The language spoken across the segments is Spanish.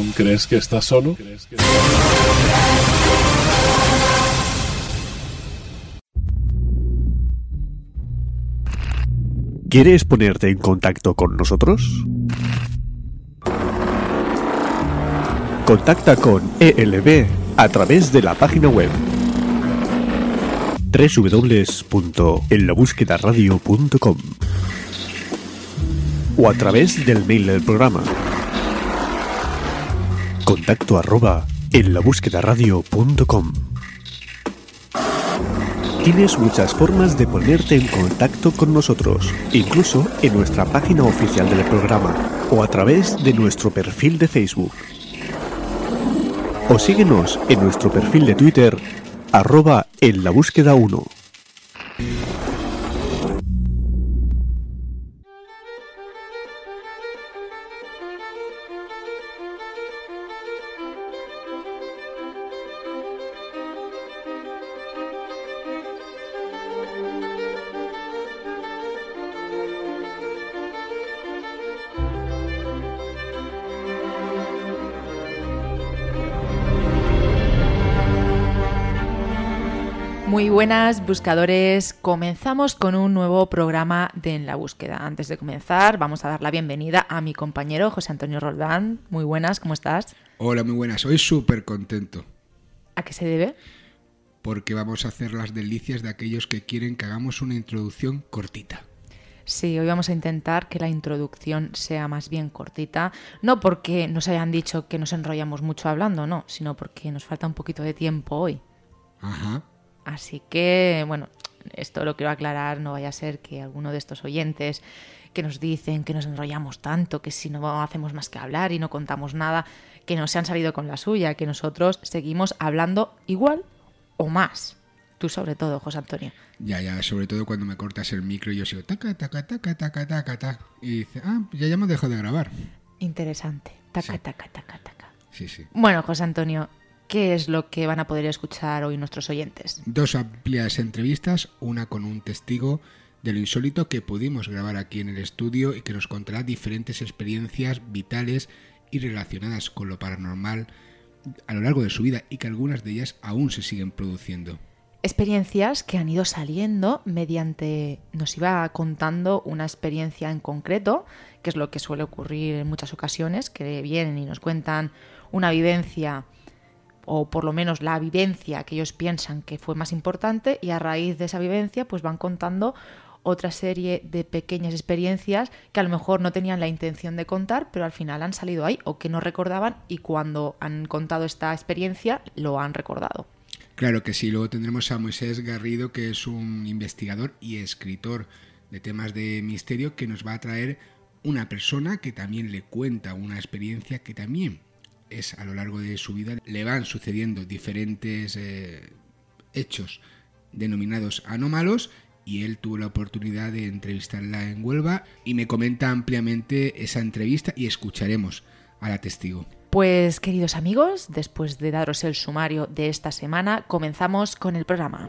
¿Aún crees que estás solo? ¿Quieres ponerte en contacto con nosotros? Contacta con ELB a través de la página web www.enlabúsquedaradio.com o a través del mail del programa contacto arroba en la Tienes muchas formas de ponerte en contacto con nosotros, incluso en nuestra página oficial del programa o a través de nuestro perfil de Facebook. O síguenos en nuestro perfil de Twitter, arroba en la búsqueda 1. Buenas buscadores, comenzamos con un nuevo programa de En la búsqueda. Antes de comenzar vamos a dar la bienvenida a mi compañero José Antonio Roldán. Muy buenas, ¿cómo estás? Hola, muy buenas, hoy súper contento. ¿A qué se debe? Porque vamos a hacer las delicias de aquellos que quieren que hagamos una introducción cortita. Sí, hoy vamos a intentar que la introducción sea más bien cortita, no porque nos hayan dicho que nos enrollamos mucho hablando, no, sino porque nos falta un poquito de tiempo hoy. Ajá. Así que, bueno, esto lo quiero aclarar, no vaya a ser que alguno de estos oyentes que nos dicen que nos enrollamos tanto, que si no hacemos más que hablar y no contamos nada, que no se han salido con la suya, que nosotros seguimos hablando igual o más. Tú sobre todo, José Antonio. Ya, ya, sobre todo cuando me cortas el micro y yo sigo taca, taca, taca, taca, taca, taca. Y dice, ah, ya ya hemos dejado de grabar. Interesante. Taca, Sí. taca, taca, taca. Sí, sí. Bueno, José Antonio, ¿qué es lo que van a poder escuchar hoy nuestros oyentes? Dos amplias entrevistas, una con un testigo de lo insólito que pudimos grabar aquí en el estudio y que nos contará diferentes experiencias vitales y relacionadas con lo paranormal a lo largo de su vida y que algunas de ellas aún se siguen produciendo. experiencias que han ido saliendo mediante nos iba contando una experiencia en concreto, que es lo que suele ocurrir en muchas ocasiones, que vienen y nos cuentan una vivencia o por lo menos la vivencia que ellos piensan que fue más importante y a raíz de esa vivencia pues van contando otra serie de pequeñas experiencias que a lo mejor no tenían la intención de contar, pero al final han salido ahí o que no recordaban y cuando han contado esta experiencia lo han recordado. Claro que sí, luego tendremos a Moisés Garrido, que es un investigador y escritor de temas de misterio, que nos va a traer una persona que también le cuenta una experiencia que también es a lo largo de su vida, le van sucediendo diferentes eh, hechos denominados anómalos y él tuvo la oportunidad de entrevistarla en Huelva y me comenta ampliamente esa entrevista y escucharemos a la testigo. Pues queridos amigos, después de daros el sumario de esta semana, comenzamos con el programa.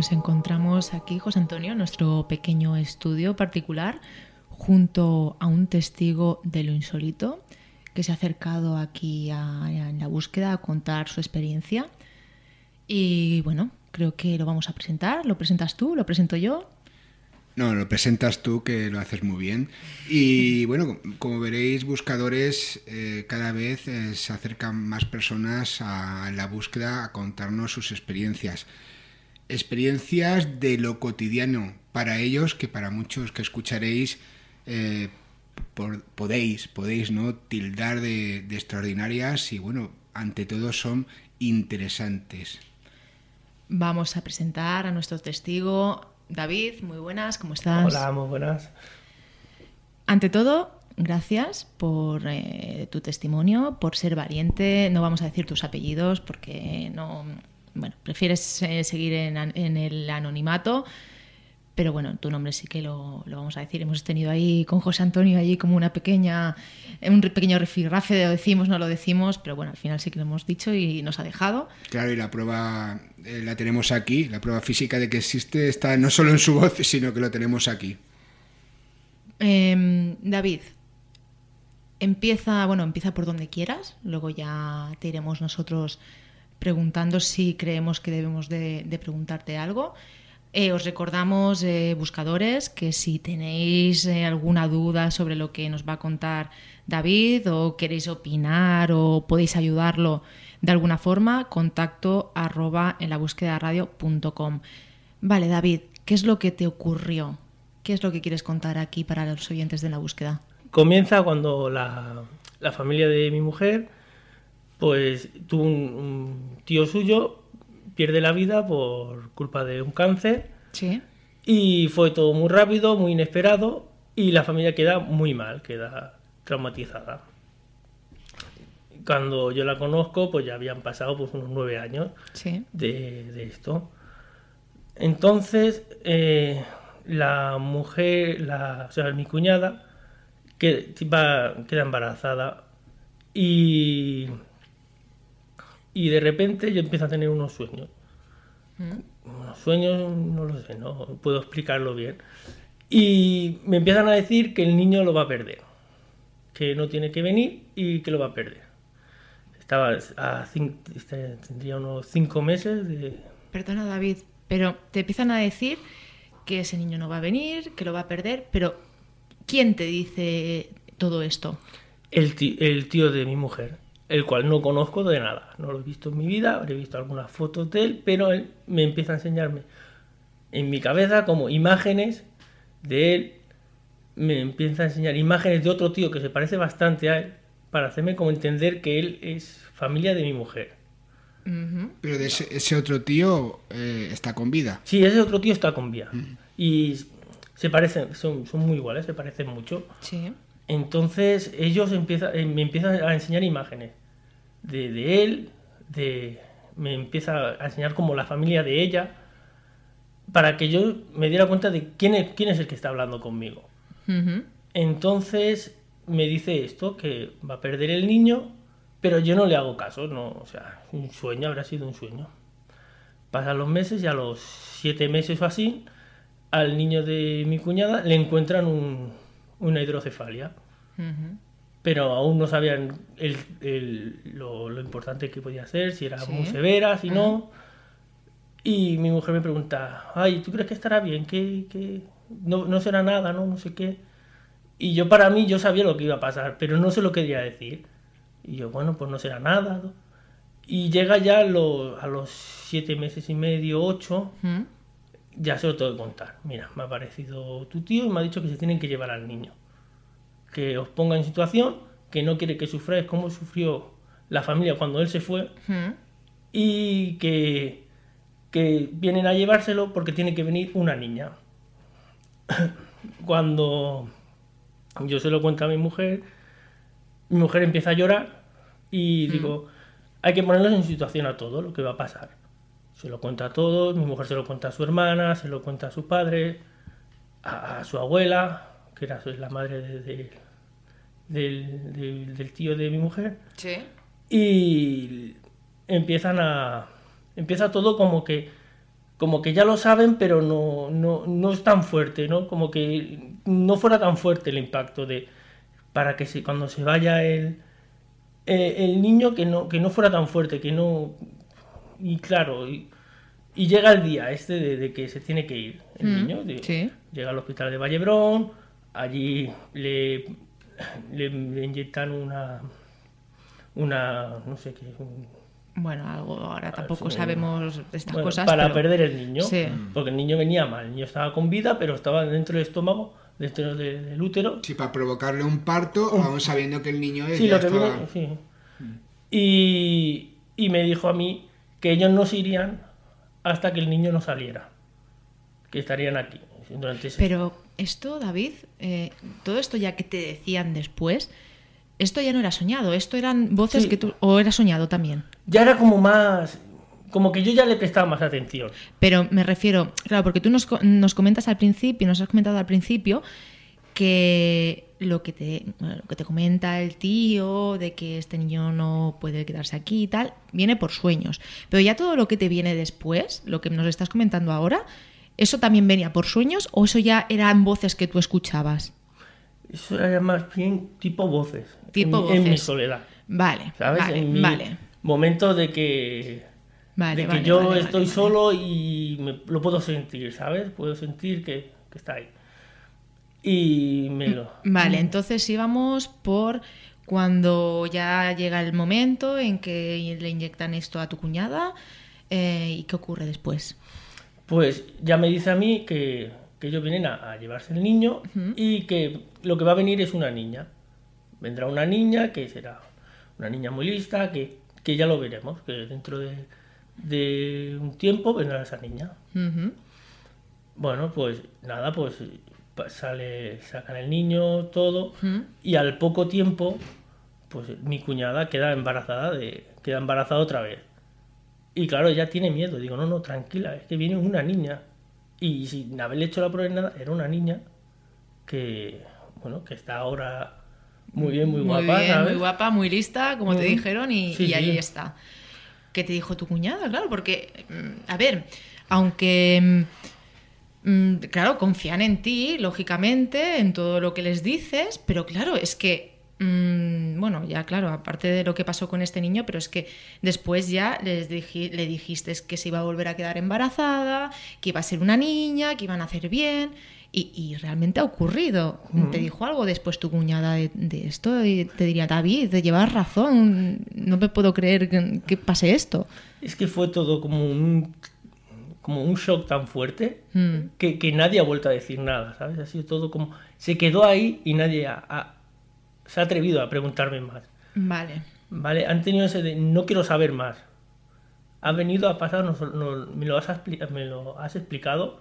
Nos encontramos aquí, José Antonio, en nuestro pequeño estudio particular, junto a un testigo de lo insólito que se ha acercado aquí a, en la búsqueda a contar su experiencia. Y bueno, creo que lo vamos a presentar. ¿Lo presentas tú? ¿Lo presento yo? No, lo presentas tú, que lo haces muy bien. Y bueno, como veréis, buscadores, eh, cada vez eh, se acercan más personas a la búsqueda a contarnos sus experiencias experiencias de lo cotidiano para ellos que para muchos que escucharéis eh, podéis, podéis no tildar de, extraordinarias y bueno, ante todo son interesantes. Vamos a presentar a nuestro testigo David, muy buenas, ¿cómo estás? Hola, muy buenas. Ante todo, gracias por eh, tu testimonio, por ser valiente. No vamos a decir tus apellidos porque no, bueno, prefieres eh, seguir en, el anonimato, pero bueno, tu nombre sí que lo, vamos a decir. Hemos tenido ahí con José Antonio allí como una pequeña, un pequeño refirrafe, lo decimos, no lo decimos, pero bueno, al final sí que lo hemos dicho y nos ha dejado. Claro, y la prueba eh, la tenemos aquí, la prueba física de que existe está no solo en su voz, sino que lo tenemos aquí. Em, David, empieza, bueno, empieza por donde quieras, luego ya te iremos nosotros preguntando si creemos que debemos de, preguntarte algo. Eh, os recordamos, eh, buscadores, que si tenéis eh, alguna duda sobre lo que nos va a contar David o queréis opinar o podéis ayudarlo de alguna forma, contacto arroba en la búsqueda radio.com. Vale, David, ¿qué es lo que te ocurrió? ¿Qué es lo que quieres contar aquí para los oyentes de la búsqueda? Comienza cuando la, la familia de mi mujer pues tuvo un, tío suyo, pierde la vida por culpa de un cáncer. Sí. Y fue todo muy rápido, muy inesperado, y la familia queda muy mal, queda traumatizada. Cuando yo la conozco, pues ya habían pasado pues, unos nueve años de, esto. Entonces, eh, la mujer, la, o sea, mi cuñada, que, queda embarazada y y de repente yo empiezo a tener unos sueños. Mm. Unos sueños, no lo sé, no puedo explicarlo bien. Y me empiezan a decir que el niño lo va a perder, que no tiene que venir y que lo va a perder. Estaba a este, tendría unos cinco meses de... Perdona David, pero te empiezan a decir que ese niño no va a venir, que lo va a perder, pero ¿quién te dice todo esto? El el tío de mi mujer el cual no conozco de nada. No lo he visto en mi vida, habré visto algunas fotos de él, pero él me empieza a enseñarme en mi cabeza como imágenes de él, me empieza a enseñar imágenes de otro tío que se parece bastante a él, para hacerme como entender que él es familia de mi mujer. Pero de ese, otro tío eh, está con vida. Sí, ese otro tío está con vida. Y se parecen, son, son muy iguales, se parecen mucho. Sí. Entonces ellos empiezan, eh, me empiezan a enseñar imágenes de, él, de, me empieza a enseñar como la familia de ella, para que yo me diera cuenta de quién es, quién es el que está hablando conmigo. Entonces me dice esto, que va a perder el niño, pero yo no le hago caso, no, o sea, un sueño, habrá sido un sueño. Pasan los meses y a los siete meses o así, al niño de mi cuñada le encuentran una hidrocefalia pero aún no sabían lo, importante que podía ser, si era muy severa, si no. Y mi mujer me pregunta, ay, ¿tú crees que estará bien? que No, no, será nada, ¿no? No sé qué. Y yo para mí, yo sabía lo que iba a pasar, pero no se lo quería decir. Y yo, bueno, pues no será nada. Y llega ya a los siete meses y medio, ocho, ya se lo tengo que contar. Mira, me ha aparecido tu tío y me ha dicho que se tienen que llevar al niño que os ponga en situación, que no quiere que sufráis como sufrió la familia cuando él se fue y que, que vienen a llevárselo porque tiene que venir una niña. cuando yo se lo cuento a mi mujer, mi mujer empieza a llorar y digo, hay que ponernos en situación a todo lo que va a pasar. Se lo cuenta a todos, mi mujer se lo cuenta a su hermana, se lo cuenta a su padre, a su abuela, que era la madre de, del, tío de mi mujer. Sí. Y empiezan a. Empieza todo como que como que ya lo saben, pero no, no, no es tan fuerte, ¿no? Como que no fuera tan fuerte el impacto de para que se, cuando se vaya el, el niño que no, que no fuera tan fuerte, que no... Y claro, y, y llega el día este de, de que se tiene que ir el Mm, niño. de- sí. Llega al hospital de Vallebrón, allí le, le, le inyectan una... Una... no sé qué... un- Bueno, algo ahora tampoco Ah, sí. sabemos de estas bueno, cosas. para pero- perder el niño. Sí. Porque el niño venía mal. El niño estaba con vida, pero estaba dentro del estómago, dentro de- del útero. Sí, para provocarle un parto, aún sabiendo que el niño Sí, ya lo que estaba- viene, sí. Y, y me dijo a mí que ellos no se irían hasta que el niño no saliera. Que estarían aquí. Durante ese... Pero esto, David, eh, todo esto ya que te decían después, esto ya no era soñado, esto eran voces Sí. que tú... o era soñado también. Ya era como más... Como que yo ya le prestaba más atención. Pero me refiero, claro, porque tú nos, nos comentas al principio, nos has comentado al principio que lo que te bueno, lo que te comenta el tío de que este niño no puede quedarse aquí y tal, viene por sueños. Pero ya todo lo que te viene después, lo que nos estás comentando ahora, ¿eso también venía por sueños o eso ya eran voces que tú escuchabas? Eso era más bien tipo voces. Tipo en, en mi voces. soledad. Vale, ¿Sabes? vale, en mi vale. momento de que Vale, de que yo estoy solo y me- lo puedo sentir, ¿sabes? Puedo sentir que, que está ahí. Y me lo... Vale, entonces íbamos por cuando ya llega el momento en que le inyectan esto a tu cuñada eh, y qué ocurre después. Pues ya me dice a mí que, que ellos vienen a, a llevarse el niño y que lo que va a venir es una niña. Vendrá una niña que será una niña muy lista, que, que ya lo veremos, que dentro de, de un tiempo vendrá esa niña. Bueno, pues nada, pues sale, sacan el niño, todo, y al poco tiempo, pues mi cuñada queda embarazada de, queda embarazada otra vez. Y claro, ella tiene miedo. Digo, no, no, tranquila, es que viene una niña. Y sin haberle hecho la prueba ni nada, era una niña que, bueno, que está ahora muy bien, muy, guapa, bien, ¿sabes? muy guapa, muy lista, como te dijeron, y, Sí, y ahí sí. está. ¿Qué te dijo tu cuñada? Claro, porque, mm, a ver, aunque, mm, mm, claro, confían en ti, lógicamente, en todo lo que les dices, pero claro, es que, mm, bueno, ya claro, aparte de lo que pasó con este niño, pero es que después ya les le dijiste que se iba a volver a quedar embarazada, que iba a ser una niña, que iban a hacer bien. Y, y realmente ha ocurrido. ¿Te dijo algo después tu cuñada de, de esto? Y te diría, David, llevas razón. No me puedo creer que, que pase esto. Es que fue todo como un, como un shock tan fuerte Mm. que, que nadie ha vuelto a decir nada, ¿sabes? Ha sido todo como... Se quedó ahí y nadie ha- ha- se ha atrevido a preguntarme más, Vale. ¿vale? Han tenido ese de no quiero saber más. Ha venido a pasar, nos- nos- me, lo has, me lo has explicado,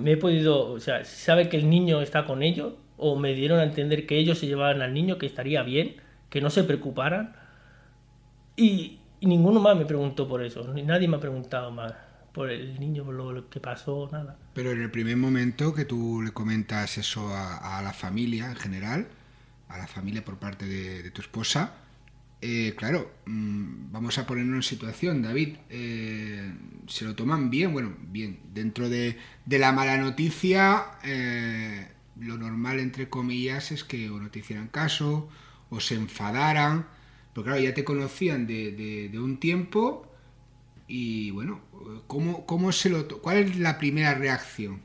me he podido... O sea, sabe que el niño está con ellos o me dieron a entender que ellos se llevaban al niño, que estaría bien, que no se preocuparan. Y, y ninguno más me preguntó por eso, ni nadie me ha preguntado más por el niño, por lo, lo que pasó, nada. Pero en el primer momento que tú le comentas eso a, a la familia en general, a la familia por parte de, tu esposa, eh, claro, mm, vamos a ponernos en situación, David, eh, se lo toman bien, bueno, bien, dentro de, de la mala noticia, eh, lo normal, entre comillas, es que o no te hicieran caso, o se enfadaran, pero claro, ya te conocían de, de- de un tiempo y bueno, ¿cómo, cómo se lo... ¿Cuál es la primera reacción?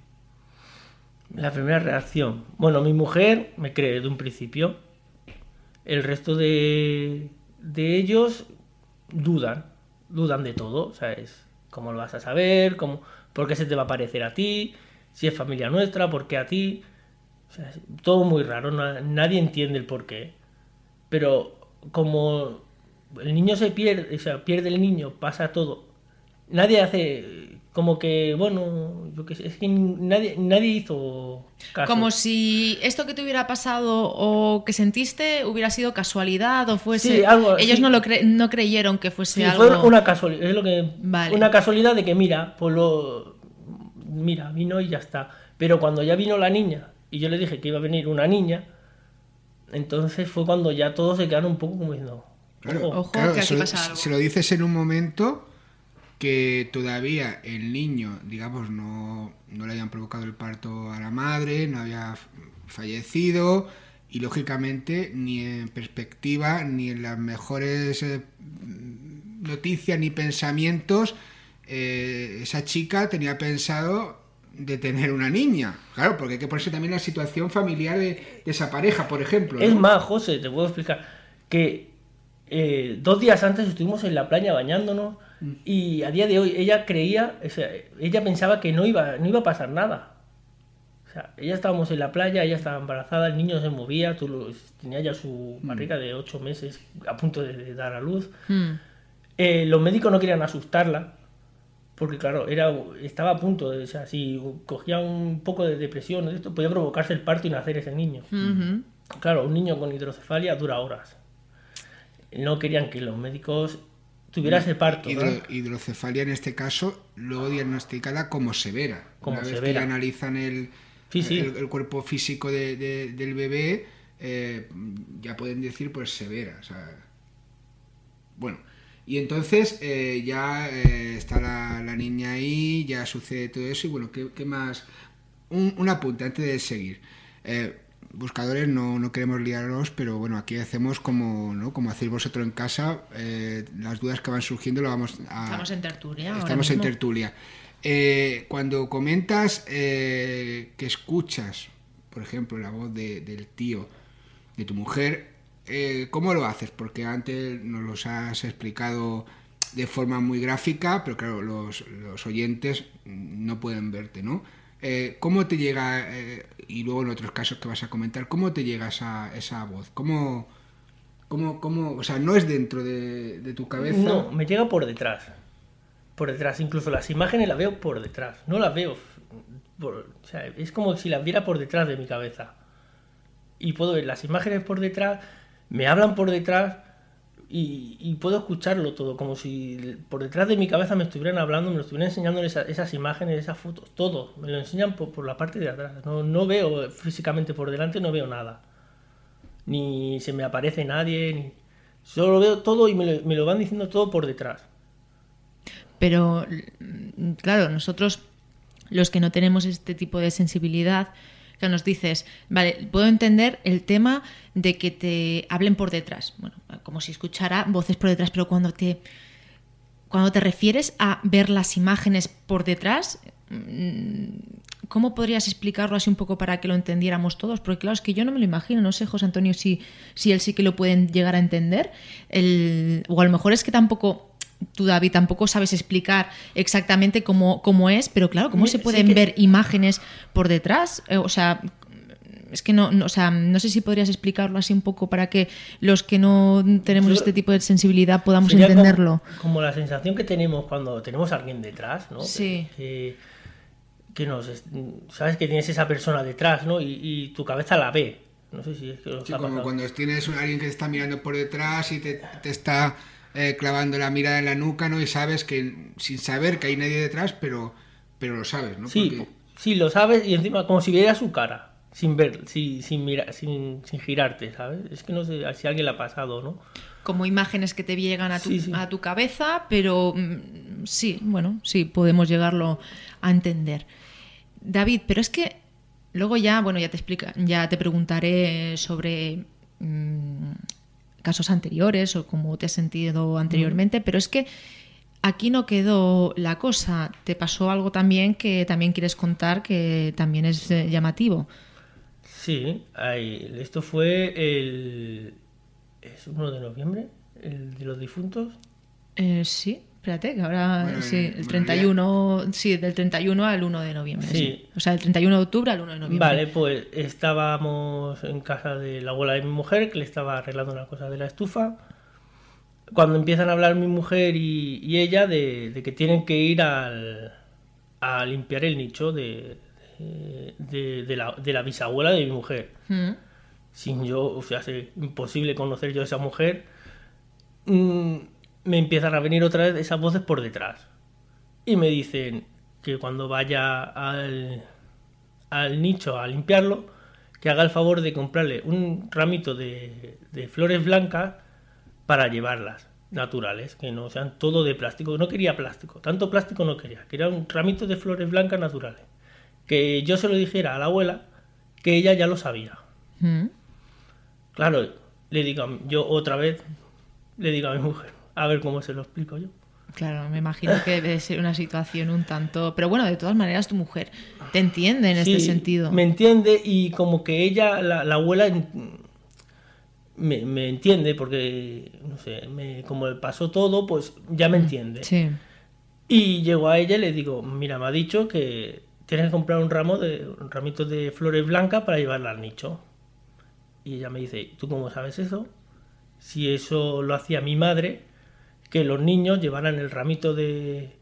La primera reacción. Bueno, mi mujer me cree desde un principio. El resto de, de ellos dudan. Dudan de todo. ¿Sabes? ¿Cómo lo vas a saber? ¿Cómo, ¿Por qué se te va a parecer a ti? Si es familia nuestra, ¿por qué a ti? O sea, todo muy raro. na- nadie entiende el por qué. Pero como el niño se pierde, o sea, pierde el niño, pasa todo. Nadie hace como que, bueno, yo qué sé, es que nadie, nadie hizo caso. Como si esto que te hubiera pasado o que sentiste hubiera sido casualidad o fuese... Sí, algo Ellos no, lo cre- no creyeron que fuese Sí, algo... fue una casualidad, es lo que Vale. una casualidad de que mira, pues lo mira, vino y ya está. Pero cuando ya vino la niña y yo le dije que iba a venir una niña, entonces fue cuando ya todos se quedaron un poco como diciendo, Claro, "Ojo". Ojo, claro, que aquí se, lo- pasa algo. se lo dices en un momento que todavía el niño, digamos, no, no le hayan provocado el parto a la madre, no había fallecido y lógicamente ni en perspectiva ni en las mejores eh, noticias ni pensamientos eh, esa chica tenía pensado de tener una niña. Claro, porque hay que ponerse también la situación familiar de, esa pareja, por ejemplo. Es más, José, te puedo explicar que eh, dos días antes estuvimos en la playa bañándonos mm. y a día de hoy ella creía, ella pensaba que no iba, no iba a pasar nada. O sea, ella estábamos en la playa, ella estaba embarazada, el niño se movía, tú tenía ya su mm. barriga de ocho meses a punto de, dar a luz. Mm. Eh, los médicos no querían asustarla porque claro, era, estaba a punto, de, o sea, si cogía un poco de depresión, esto podía provocarse el parto y nacer ese niño. Claro, un niño con hidrocefalia dura horas. No querían que los médicos tuvieran ese parto. Hidrocefalia en este caso, luego diagnosticada como severa. Como Una vez que analizan el, el, cuerpo físico del bebé, eh, ya pueden decir pues severa. O sea, bueno, y entonces eh, ya eh, está la, niña ahí, ya sucede todo eso y bueno, ¿qué, más? Un, apunte antes de seguir. Eh, buscadores no, no, queremos liarlos, pero bueno, aquí hacemos como, ¿no? como hacéis vosotros en casa, las dudas que van surgiendo lo vamos a... Estamos en tertulia. Estamos en tertulia. cuando comentas que escuchas, por ejemplo, la voz del tío de tu mujer, eh, ¿cómo lo haces? Porque antes nos los has explicado de forma muy gráfica, pero claro, los, oyentes no pueden verte, ¿no? Eh, ¿Cómo te llega, eh, y luego en otros casos que vas a comentar, cómo te llega esa, esa voz? ¿Cómo, cómo, cómo, o sea, no es dentro de, tu cabeza? No, me llega por detrás. Por detrás, incluso las imágenes las veo por detrás, no las veo. o sea, es como si las viera por detrás de mi cabeza. Y puedo ver las imágenes por detrás me hablan por detrás y, puedo escucharlo todo, como si por detrás de mi cabeza me estuvieran hablando, me lo estuvieran enseñando esas, imágenes, esas fotos, todo, me lo enseñan por, la parte de atrás. No, no, veo físicamente por delante, no veo nada. Ni se me aparece nadie, ni... solo veo todo y me lo, me lo van diciendo todo por detrás. Pero, claro, nosotros, los que no tenemos este tipo de sensibilidad, que nos dices, vale, puedo entender el tema de que te hablen por detrás, bueno, como si escuchara voces por detrás, pero cuando te cuando te refieres a ver las imágenes por detrás, mm, ¿cómo podrías explicarlo así un poco para que lo entendiéramos todos? Porque claro, es que yo no me lo imagino, no sé, José Antonio, si, si él sí que lo pueden llegar a entender. El, o a lo mejor es que tampoco tú, David, tampoco sabes explicar exactamente cómo, cómo es, pero claro, ¿cómo se pueden ver imágenes por detrás? Eh, o sea, es que no, o sea, no sé si podrías explicarlo así un poco para que los que no tenemos este tipo de sensibilidad podamos entenderlo. Como, la sensación que tenemos cuando tenemos a alguien detrás, ¿no? Sí. Que, nos, sabes que tienes esa persona detrás, ¿no? Y, tu cabeza la ve. No sé si es que sí, como cuando tienes a alguien que te está mirando por detrás y te, te está eh, clavando la mirada en la nuca, ¿no? Y sabes que, sin saber que hay nadie detrás, pero, pero lo sabes, ¿no? Sí, sí, lo sabes y encima como si viera su cara, sin ver, sin, sin, mirar, sin, sin girarte, ¿sabes? Es que no sé si alguien le ha pasado, ¿no? Como imágenes que te llegan a tu, a tu cabeza, pero mm, sí, bueno, sí, podemos llegarlo a entender. David, pero es que luego ya, bueno, ya te explica, ya te preguntaré sobre mm, casos anteriores o como te has sentido anteriormente, pero es que aquí no quedó la cosa. Te pasó algo también que también quieres contar que también es eh, llamativo. Sí, esto fue el... ¿Es 1 de noviembre? ¿El de los difuntos? Eh, sí. Espérate, que ahora sí, el 31, sí, del 31 al 1 de noviembre. Sí. O sea, del 31 de octubre al 1 de noviembre. Vale, pues estábamos en casa de la abuela de mi mujer, que le estaba arreglando una cosa de la estufa. Cuando empiezan a hablar mi mujer y, ella de, que tienen que ir al, a limpiar el nicho de, de, la, de la bisabuela de mi mujer. Mm. Sin yo, o sea, es imposible conocer yo a esa mujer. Mm, me empiezan a venir otra vez esas voces por detrás. Y me dicen que cuando vaya al, al nicho a limpiarlo, que haga el favor de comprarle un ramito de, flores blancas para llevarlas. naturales, que no sean todo de plástico. No quería plástico, tanto plástico no quería, quería un ramito de flores blancas naturales. Que yo se lo dijera a la abuela, que ella ya lo sabía. Mm. Claro, le digo, yo otra vez le digo a mi mujer, a ver cómo se lo explico yo. Claro, me imagino que debe ser una situación un tanto... Pero bueno, de todas maneras tu mujer te entiende en este sentido. Me entiende y como que ella, la, la abuela, me, me entiende porque, no sé, me, como le pasó todo, pues ya me entiende. Sí. Y llego a ella y le digo, mira, me ha dicho que tienes que comprar un ramo de un ramito de flores blancas para llevarla al nicho. Y ella me dice, ¿tú cómo sabes eso? Si eso lo hacía mi madre, que los niños llevaran el ramito de,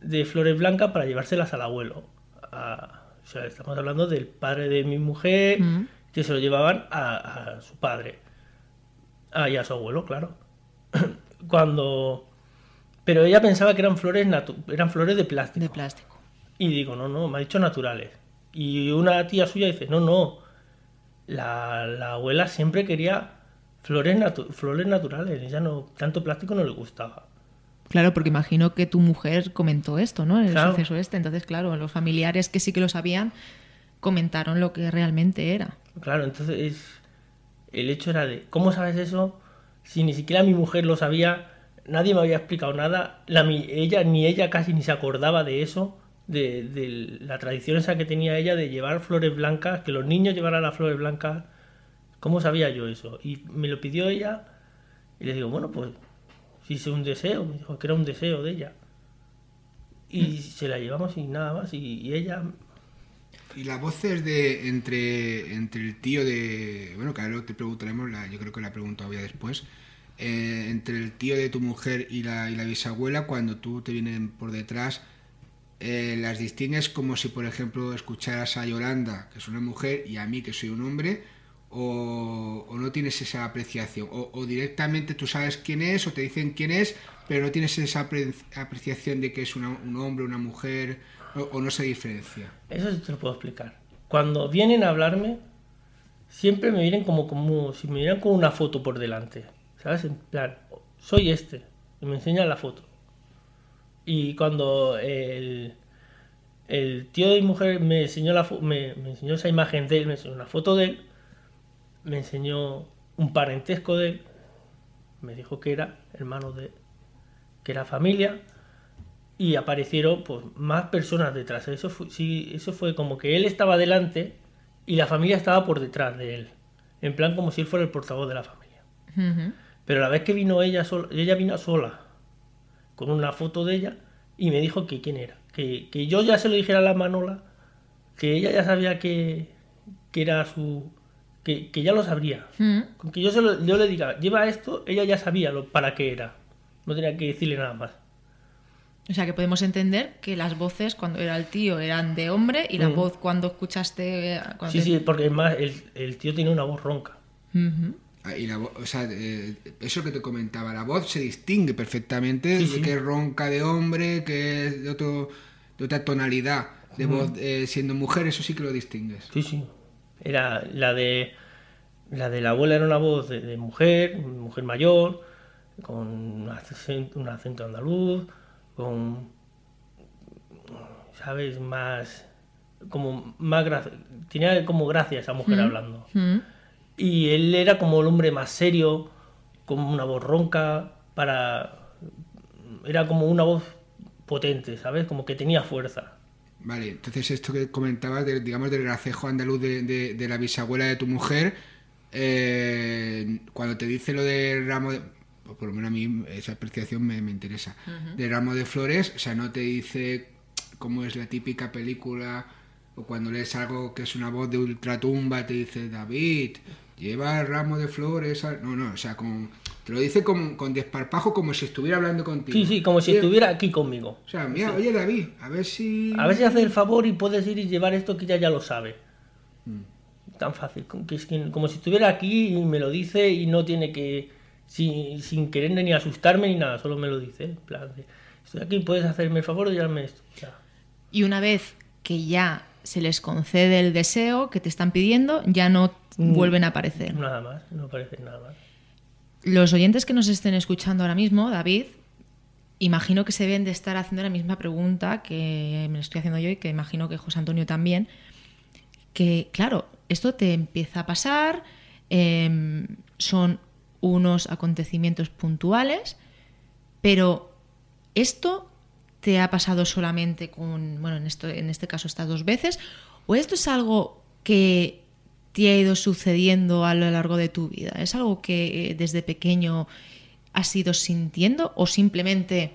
de flores blancas para llevárselas al abuelo. A- o sea, estamos hablando del padre de mi mujer, que se lo llevaban a, a su padre. Ah, y a su abuelo, claro. Cuando... Pero ella pensaba que eran flores, natu- eran flores de plástico. De plástico. Y digo, no, no, me ha dicho naturales. Y una tía suya dice, no, no, la, la abuela siempre quería flores, natu- flores naturales, ella no, tanto plástico no le gustaba. Claro, porque imagino que tu mujer comentó esto, ¿no? El Claro. suceso este. Entonces, claro, los familiares que sí que lo sabían comentaron lo que realmente era. Claro, entonces el hecho era de, ¿cómo sabes eso? Si ni siquiera mi mujer lo sabía, nadie me había explicado nada, la, mi- ella ni ella casi ni se acordaba de eso, de, de la tradición esa que tenía ella de llevar flores blancas, que los niños llevaran las flores blancas. ¿Cómo sabía yo eso? Y me lo pidió ella y le digo, bueno, pues si es un deseo, me dijo que era un deseo de ella. Y se la llevamos y nada más, y, y ella Y las voces de entre, entre el tío de. Bueno, claro, te preguntaremos, la, yo creo que la pregunta todavía después. eh, entre el tío de tu mujer y la, y la bisabuela, cuando tú te vienen por detrás, eh, las distingues como si, por ejemplo, escucharas a Yolanda, que es una mujer, y a mí, que soy un hombre, o, no tienes esa apreciación, o, directamente tú sabes quién es, o te dicen quién es, pero no tienes esa apre- apreciación de que es una- un hombre, una mujer, o, no se diferencia. Eso sí te lo puedo explicar. Cuando vienen a hablarme, siempre me vienen como, como si me vieran con una foto por delante. ¿Sabes? En plan, soy este. Y me enseñan la foto. Y cuando el, tío de mi mujer me enseñó, la me, me enseñó esa imagen de él, me enseñó una foto de él, me enseñó un parentesco de él, me dijo que era hermano de que era familia, y aparecieron pues más personas detrás. Eso fue, sí, eso fue como que él estaba delante y la familia estaba por detrás de él. En plan como si él fuera el portavoz de la familia. Ujú. Pero la vez que vino ella sola, ella vino sola, con una foto de ella, y me dijo que quién era. Que, que yo ya se lo dijera a la Manola, que ella ya sabía que, que era su... Que, que ya lo sabría. Mm. Con que yo, se lo- yo le diga, lleva esto, ella ya sabía lo, para qué era. No tenía que decirle nada más. O sea que podemos entender que las voces cuando era el tío eran de hombre y la Mm. voz cuando escuchaste... cuando Sí, te- sí, porque además el, el tío tiene una voz ronca. Ah, Y la o sea, eh, eso que te comentaba, la voz se distingue perfectamente Sí, que es ronca de hombre, que es de, otro, de otra tonalidad de voz eh, siendo mujer, eso sí que lo distingues. Sí, sí. Era la de la de la abuela era una voz de, de mujer, mujer mayor, con un acento, un acento andaluz, con sabes más como más gracia, tenía como gracia esa mujer hablando. Mm. Y él era como el hombre más serio, como una voz ronca, para era como una voz potente, ¿sabes? Como que tenía fuerza. Vale, entonces esto que comentabas, de- digamos, del gracejo andaluz de, de- de la bisabuela de tu mujer, eh, cuando te dice lo del ramo de... o Por lo menos a mí esa apreciación me, me interesa. Del ramo de flores, o sea, no te dice cómo es la típica película, o cuando lees algo que es una voz de ultratumba, te dice, David, lleva el ramo de flores. al-". No, no, o sea, con, te lo dice con, con desparpajo como si estuviera hablando contigo. Sí, sí, como si Oye, estuviera aquí conmigo. O sea, mira, oye David, a ver si... A ver si haces el favor y puedes ir y llevar esto que ella ya lo sabe. Tan fácil, como, que es que- como si estuviera aquí y me lo dice y no tiene que, sin, sin querer ni asustarme ni nada, solo me lo dice. En plan, de, estoy aquí, puedes hacerme el favor de llevarme esto. Ya. Y una vez que ya se les concede el deseo que te están pidiendo, ya no Mm. vuelven a aparecer. Nada más, no parece nada más. los oyentes que nos estén escuchando ahora mismo, David, imagino que se deben de estar haciendo la misma pregunta que me la estoy haciendo yo y que imagino que José Antonio también. Que, claro, esto te empieza a pasar, em, son unos acontecimientos puntuales, pero esto te ha pasado solamente con, bueno, en, esto, en este caso estas dos veces, o esto es algo que te ha ido sucediendo a lo largo de tu vida? ¿Es algo que eh, desde pequeño has ido sintiendo o simplemente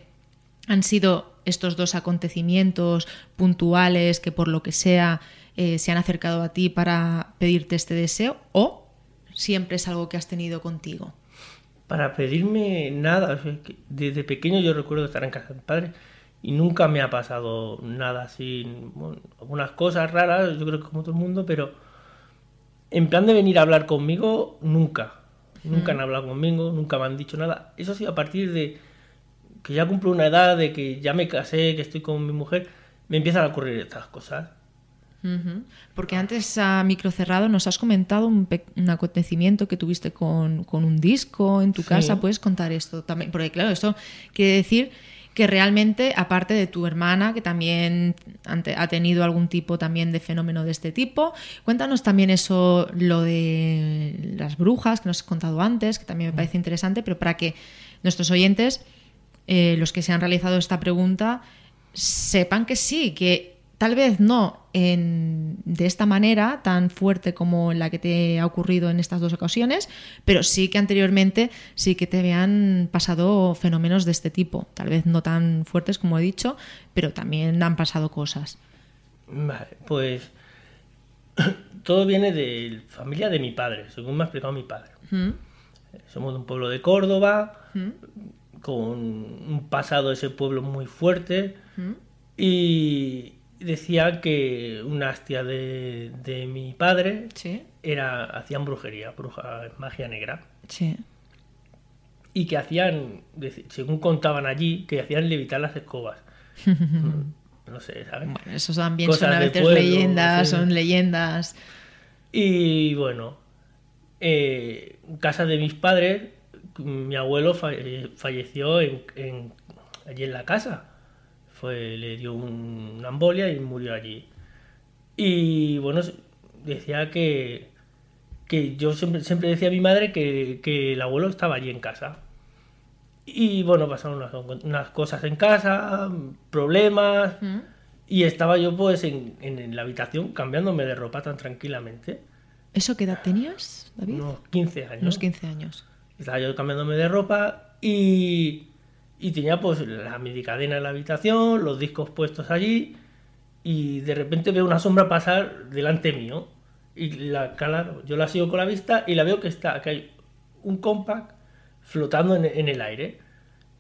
han sido estos dos acontecimientos puntuales que por lo que sea eh, se han acercado a ti para pedirte este deseo o siempre es algo que has tenido contigo? Para pedirme nada, desde pequeño yo recuerdo estar en casa de mi padre y nunca me ha pasado nada así, algunas cosas raras, yo creo que como todo el mundo, pero en plan de venir a hablar conmigo, nunca. Nunca han mm. hablado conmigo, nunca me han dicho nada. Eso sí, a partir de que ya cumplo una edad, de que ya me casé, que estoy con mi mujer, me empiezan a ocurrir estas cosas. Porque antes a micro cerrado nos has comentado un, acontecimiento que tuviste con, un disco en tu casa. ¿Puedes contar esto también? Porque claro, esto quiere decir que realmente, aparte de tu hermana, que también ha tenido algún tipo también de fenómeno de este tipo, cuéntanos también eso, lo de las brujas que nos has contado antes, que también me parece interesante, pero para que nuestros oyentes, eh, los que se han realizado esta pregunta, sepan que sí, que tal vez no en, de esta manera tan fuerte como la que te ha ocurrido en estas dos ocasiones, pero sí que anteriormente sí que te habían pasado fenómenos de este tipo. Tal vez no tan fuertes como he dicho, pero también han pasado cosas. Vale, pues todo viene de familia de mi padre, según me ha explicado mi padre. Somos de un pueblo de Córdoba, con un pasado de ese pueblo muy fuerte. Y, decía que una hastia de, de mi padre era hacían brujería, bruja, magia negra. Sí. Y que hacían, según contaban allí, que hacían levitar las escobas. no sé, ¿sabes? Bueno, eso también son a veces leyendas, son leyendas. Y bueno, eh, en casa de mis padres, mi abuelo falleció en, allí en la casa le dio una embolia y murió allí. Y bueno, decía que, que yo siempre, siempre decía a mi madre que, el abuelo estaba allí en casa. Y bueno, pasaron unas, cosas en casa, problemas, mm. y estaba yo pues en, en, la habitación cambiándome de ropa tan tranquilamente. ¿Eso qué edad tenías, David? Unos 15 años. Unos 15 años. Estaba yo cambiándome de ropa y, y tenía pues la medicadena en la habitación, los discos puestos allí y de repente veo una sombra pasar delante mío. Y la claro, yo la sigo con la vista y la veo que está que hay un compact flotando en, el aire.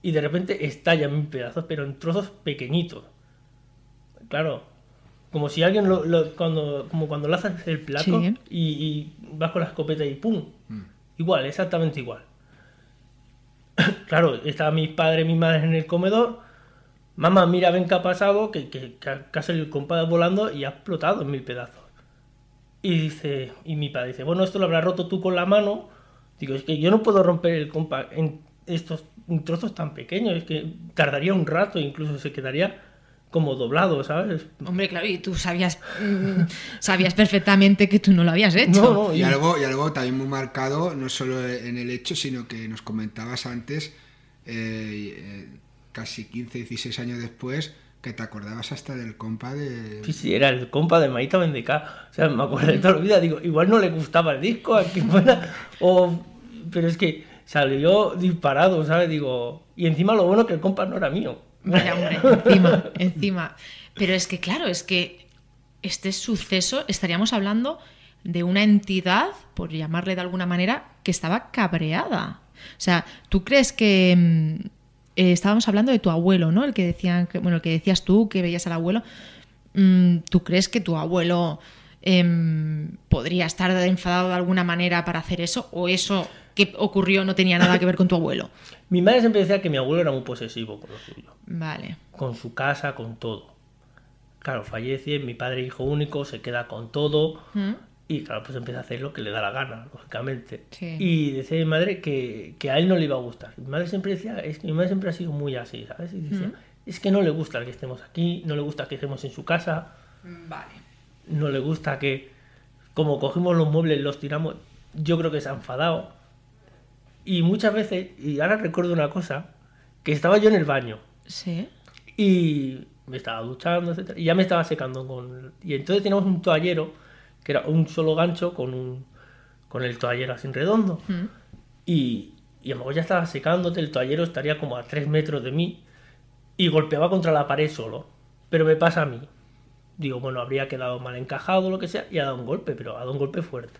Y de repente estalla en pedazos pero en trozos pequeñitos. Claro como si alguien lo, cuando como cuando lanzas el plato y, y, vas con la escopeta y pum. Mm. igual exactamente igual claro, estaban mis padres y mi madre en el comedor. Mamá, mira, ven qué ha pasado, que, que, que ha salido el compadre volando y ha explotado en mil pedazos. Y dice, y mi padre dice, bueno, esto lo habrás roto tú con la mano. Digo, es que yo no puedo romper el compa en estos trozos tan pequeños, es que tardaría un rato, incluso se quedaría como doblado, ¿sabes? Hombre, claro, y tú sabías mm, sabías perfectamente que tú no lo habías hecho. y... algo, y algo también muy marcado, no solo en el hecho, sino que nos comentabas antes, eh, eh, casi 15, 16 años después, que te acordabas hasta del compa de... Sí, sí, era el compa de Maíta Vendeca. O sea, me acuerdo de toda la vida, digo, igual no le gustaba el disco, aquí fuera, o... Pero es que salió disparado, ¿sabes? Digo, y encima lo bueno que el compa no era mío. Vaya, hombre, encima, encima. Pero es que, claro, es que este suceso estaríamos hablando de una entidad, por llamarle de alguna manera, que estaba cabreada. O sea, ¿tú crees que mm, eh, estábamos hablando de tu abuelo, ¿no? El que decían, que, bueno, el que decías tú que veías al abuelo. Mm, ¿Tú crees que tu abuelo em, podría estar enfadado de alguna manera para hacer eso? ¿O eso que ocurrió no tenía nada que ver con tu abuelo? Mi madre siempre decía que mi abuelo era muy posesivo con lo suyo. Vale. Con su casa, con todo. Claro, fallece, mi padre hijo único, se queda con todo. ¿Mm? Y claro, pues empieza a hacer lo que le da la gana, lógicamente. Sí. Y decía mi madre que, que a él no le iba a gustar. Mi madre siempre decía, es que mi madre siempre ha sido muy así, ¿sabes? Y decía, es que no le gusta que estemos aquí, no le gusta que estemos en su casa, Vale. no le gusta que, como cogimos los muebles, los tiramos. Yo creo que se ha enfadado. Y muchas veces, y ahora recuerdo una cosa, que estaba yo en el baño. Sí. y me estaba duchando, etcétera, y ya me estaba secando con y entonces teníamos un toallero que era un solo gancho con un con el toallero así redondo. Y y a lo mejor ya estaba secándote el toallero estaría como a tres metros de mí y golpeaba contra la pared solo. Pero me pasa a mí. Digo bueno habría quedado mal encajado o lo que sea y ha dado un golpe pero ha dado un golpe fuerte.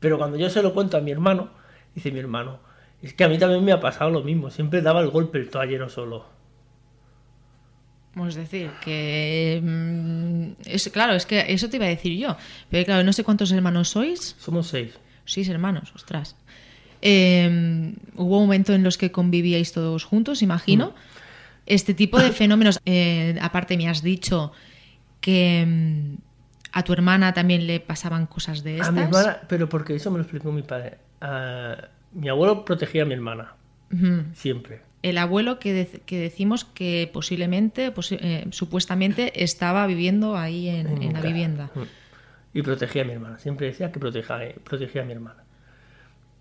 Pero cuando yo se lo cuento a mi hermano dice mi hermano es que a mí también me ha pasado lo mismo siempre daba el golpe el toallero solo Es decir, que. mm, es, claro, es que eso te iba a decir yo. Pero claro, no sé cuántos hermanos sois. somos seis Seis hermanos, ostras. Eh, hubo un momento en los que convivíais todos juntos, imagino. Mm. Este tipo de fenómenos, eh, aparte me has dicho que mm, a tu hermana también le pasaban cosas de estas. A mi hermana, pero porque eso me lo explicó mi padre. Ah, mi abuelo protegía a mi hermana, Ujú. siempre. El abuelo que, de- que decimos que posiblemente, posi- eh, supuestamente, estaba viviendo ahí en, en la vivienda. Mm. Y protegía a mi hermana. Siempre decía que protegía, protegía a mi hermana.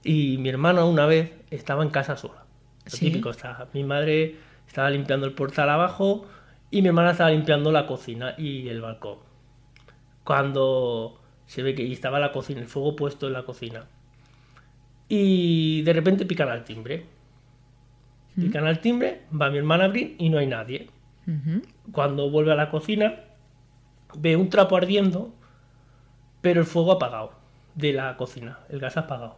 Y mi hermana una vez estaba en casa sola. Lo Sí. típico, estaba, mi madre estaba limpiando el portal abajo y mi hermana estaba limpiando la cocina y el balcón. Cuando se ve que estaba la cocina, el fuego puesto en la cocina. Y de repente pican al timbre. Pican al timbre, va mi hermana a abrir y no hay nadie. Cuando vuelve a la cocina, ve un trapo ardiendo, pero el fuego apagado de la cocina, el gas apagado.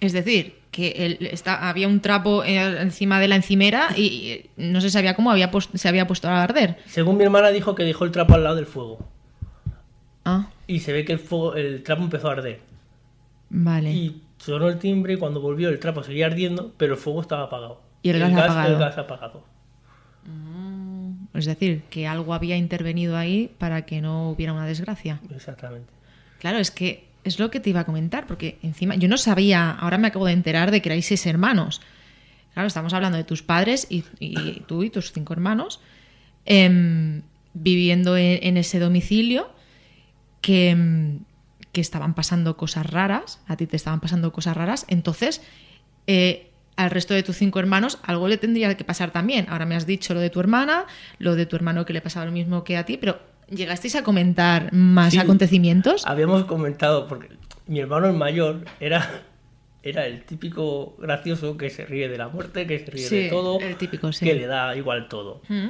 Es decir, que está- había un trapo eh, encima de la encimera y, y no se sabía cómo había se había puesto a arder. Según mi hermana dijo que dejó el trapo al lado del fuego Ah, y se ve que el fuego, el trapo empezó a arder vale. y sonó el timbre y cuando volvió el trapo seguía ardiendo, pero el fuego estaba apagado. Y el gas apagado. El gas apagado. Es decir, que algo había intervenido ahí para que no hubiera una desgracia. Exactamente. Claro, es que es lo que te iba a comentar, porque encima yo no sabía, ahora me acabo de enterar de que erais seis hermanos. Claro, estamos hablando de tus padres y, y tú y tus cinco hermanos em, viviendo en, en ese domicilio que, em, que estaban pasando cosas raras, a ti te estaban pasando cosas raras, entonces eh, al resto de tus cinco hermanos algo le tendría que pasar también. Ahora me has dicho lo de tu hermana, lo de tu hermano que le pasaba lo mismo que a ti, pero ¿llegasteis a comentar más Sí. acontecimientos? Habíamos comentado, porque mi hermano el mayor era, era el típico gracioso que se ríe de la muerte, que se ríe Sí, de todo, el típico, sí. que le da igual todo. Mm.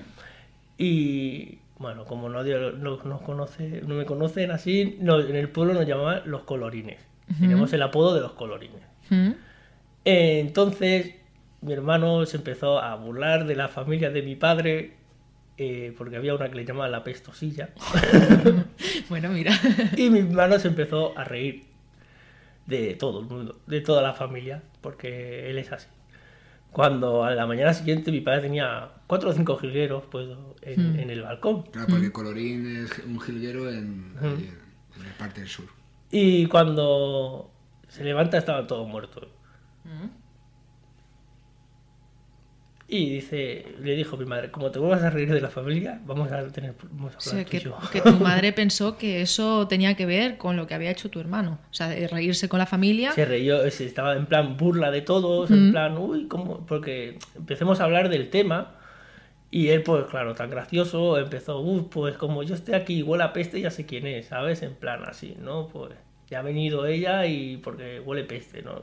Y bueno, como nadie no, conoce, no me conocen así, no- en el pueblo nos llamaban los colorines. Tenemos el apodo de los colorines. Eh, entonces, mi hermano se empezó a burlar de la familia de mi padre, eh, porque había una que le llamaba la pestosilla. Bueno, mira. Y mi hermano se empezó a reír de todo el mundo, de toda la familia, porque él es así. Cuando a la mañana siguiente mi padre tenía cuatro o cinco jilgueros pues, en, en el balcón. Claro, porque Colorín es un jilguero en, allí en- en la parte del sur. Y cuando se levanta estaban todos muertos. Y dice, le dijo mi madre, como te vuelvas a reír de la familia, vamos a tener vamos a O sea, que, yo". que tu madre pensó que eso tenía que ver con lo que había hecho tu hermano. O sea, de reírse con la familia. Se se estaba en plan burla de todos, en plan, uy, ¿cómo? Porque empecemos a hablar del tema y él, pues claro, tan gracioso, empezó, uy, pues como yo esté aquí, huele a peste, ya sé quién es, ¿sabes? En plan así, ¿no? Pues ya ha venido ella y porque huele peste, ¿no?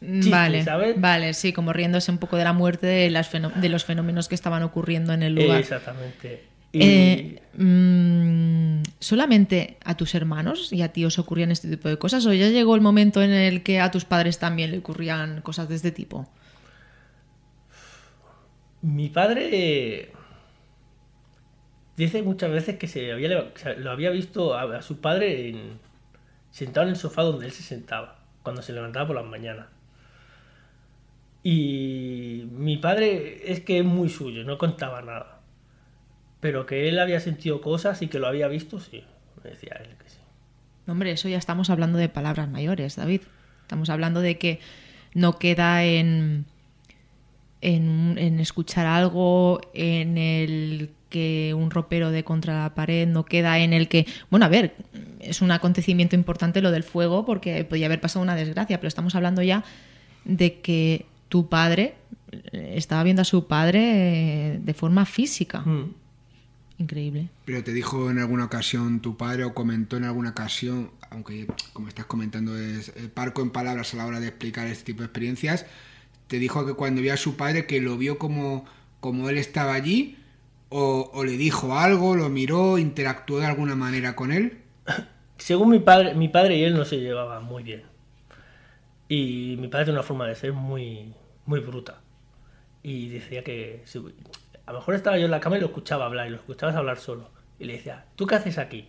Chistes, vale, ¿sabes? vale, sí, como riéndose un poco de la muerte de, las feno- de los fenómenos que estaban ocurriendo en el lugar. Exactamente. Y Eh, mm, ¿Solamente a tus hermanos y a ti os ocurrían este tipo de cosas? ¿O ya llegó el momento en el que a tus padres también le ocurrían cosas de este tipo? mi padre dice muchas veces que se había, lo había visto a, a su padre en- sentado en el sofá donde él se sentaba, cuando se levantaba por las mañanas. Y mi padre es que es muy suyo, no contaba nada. Pero que él había sentido cosas y que lo había visto, sí. Me decía él que sí. Hombre, eso ya estamos hablando de palabras mayores, David. Estamos hablando de que no queda en, en, en escuchar algo, en el que un ropero de contra la pared, no queda en el que, bueno, a ver, es un acontecimiento importante lo del fuego porque podía haber pasado una desgracia, pero estamos hablando ya de que tu padre estaba viendo a su padre eh, de forma física. Mm. Increíble. Pero te dijo en alguna ocasión tu padre o comentó en alguna ocasión, aunque como estás comentando es eh, parco en palabras a la hora de explicar este tipo de experiencias, te dijo que cuando vio a su padre que lo vio como, como él estaba allí o, o le dijo algo, lo miró, interactuó de alguna manera con él. Según mi padre, mi padre y él no se llevaban muy bien. Y mi padre tiene una forma de ser muy, muy bruta. Y decía que si- a lo mejor estaba yo en la cama y lo escuchaba hablar, y lo escuchabas hablar solo. Y le decía, ¿tú qué haces aquí?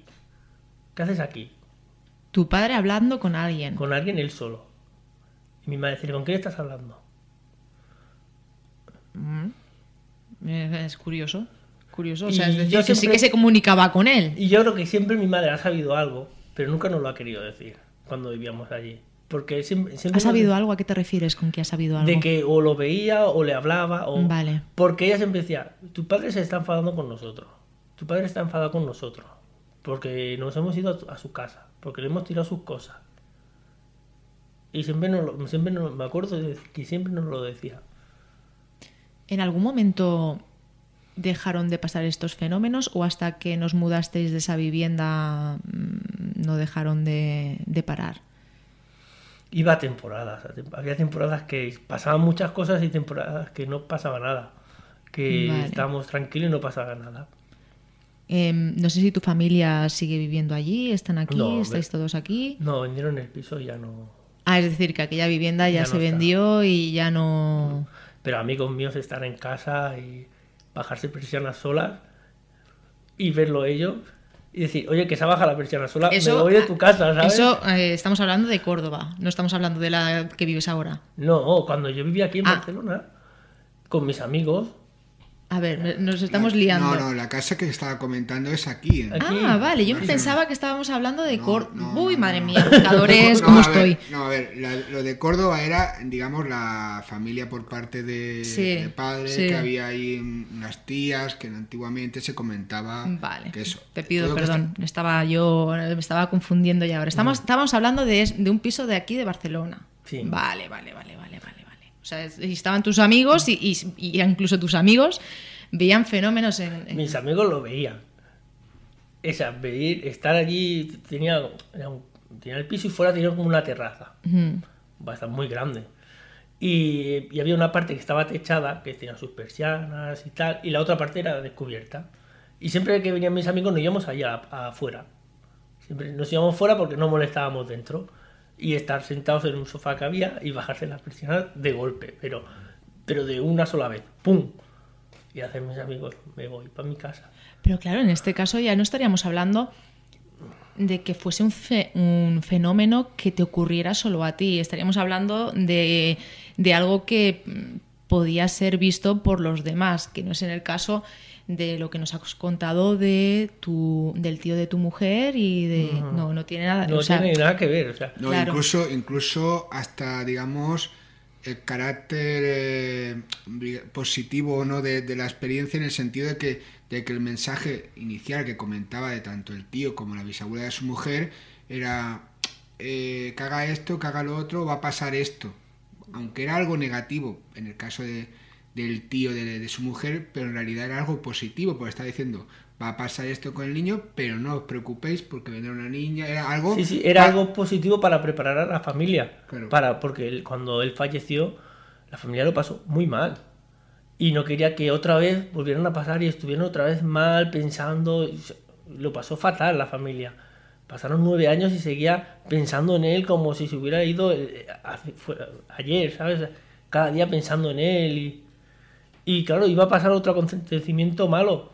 ¿Qué haces aquí? Tu padre hablando con alguien. Con alguien él solo. Y mi madre decía, ¿con quién estás hablando? Eh, Es curioso. Curioso. O sea, es decir, yo que sí que se comunicaba con él. Y yo creo que siempre mi madre ha sabido algo, pero nunca nos lo ha querido decir cuando vivíamos allí. Porque siempre, siempre ¿Has sabido algo? ¿A qué te refieres con que has sabido algo? De que o lo veía o le hablaba. O... Vale. Porque ella siempre decía, tu padre se está enfadando con nosotros. Tu padre está enfadado con nosotros. Porque nos hemos ido a, su casa. Porque le hemos tirado sus cosas. Y siempre, nos lo- siempre nos- me acuerdo de que siempre nos lo decía. ¿En algún momento dejaron de pasar estos fenómenos o hasta que nos mudasteis de esa vivienda mm, no dejaron de, de parar? Iba a temporadas. Había temporadas que pasaban muchas cosas y temporadas que no pasaba nada. Que Vale. estábamos tranquilos y no pasaba nada. Em, no sé si tu familia sigue viviendo allí, están aquí, No, estáis ve- todos aquí. No, vendieron el piso y ya no. Ah, es decir, que aquella vivienda ya, Ya se no está. vendió y ya no... Pero amigos míos están en casa y bajarse persianas solas y verlo ellos y decir, oye, que se baja la persiana sola, me voy de tu casa, ¿sabes? Eso eh, estamos hablando de Córdoba, no estamos hablando de la que vives ahora. No, cuando yo vivía aquí en Ah. Barcelona, con mis amigos, A ver, nos estamos liando. No, no, la casa que estaba comentando es aquí. en- Aquí. Ah, vale, yo pensaba que estábamos hablando de No, Córdoba. no, Uy, no, madre no. mía, pecadores, No, ¿cómo estoy? no, a ver, la- lo de Córdoba era, digamos, la familia por parte de, Sí, de padre, sí. que había ahí unas tías, que antiguamente se comentaba Vale, que eso. te pido perdón, estaba yo, me estaba confundiendo ya ahora. Estamos, estábamos hablando de, de un piso de aquí de Barcelona. Sí. Vale, vale, vale, vale, vale. O sea, estaban tus amigos y, y- y incluso tus amigos veían fenómenos en... en- mis amigos lo veían. Esa, ver, estar allí, tenía, tenía el piso y fuera tenía como una terraza. Ujú. bastante muy grande. Y, y había una parte que estaba techada, que tenía sus persianas y tal, y la otra parte era descubierta. Y siempre que venían mis amigos nos íbamos allá afuera. Siempre nos íbamos fuera porque no molestábamos dentro. Y estar sentados en un sofá que había y bajarse las persianas de golpe, pero, pero de una sola vez. ¡Pum! Y hacer mis amigos, me voy para mi casa. Pero claro, en este caso ya no estaríamos hablando de que fuese un, fe- un fenómeno que te ocurriera solo a ti. Estaríamos hablando de, de algo que podía ser visto por los demás, que no es en el caso de lo que nos has contado de tu, del tío de tu mujer y de... No, no tiene nada... No o sea, tiene nada que ver, o sea, No, Claro. incluso, incluso hasta, digamos, el carácter eh, positivo o no de, de la experiencia en el sentido de que, de que el mensaje inicial que comentaba de tanto el tío como la bisabuela de su mujer era eh, que haga esto, que haga lo otro, va a pasar esto. Aunque era algo negativo en el caso de, del tío de, de su mujer, pero en realidad era algo positivo, porque está diciendo, va a pasar esto con el niño, pero no os preocupéis porque vendrá una niña, era algo... Sí, sí, era algo positivo para preparar a la familia. Claro. Para, porque él- cuando él falleció, la familia lo pasó muy mal. Y no quería que otra vez volvieran a pasar y estuvieran otra vez mal, pensando. Lo pasó fatal la familia. Pasaron nueve años y seguía pensando en él como si se hubiera ido eh, ayer, ¿sabes? Cada día pensando en él. Y, y claro, iba a pasar otro acontecimiento malo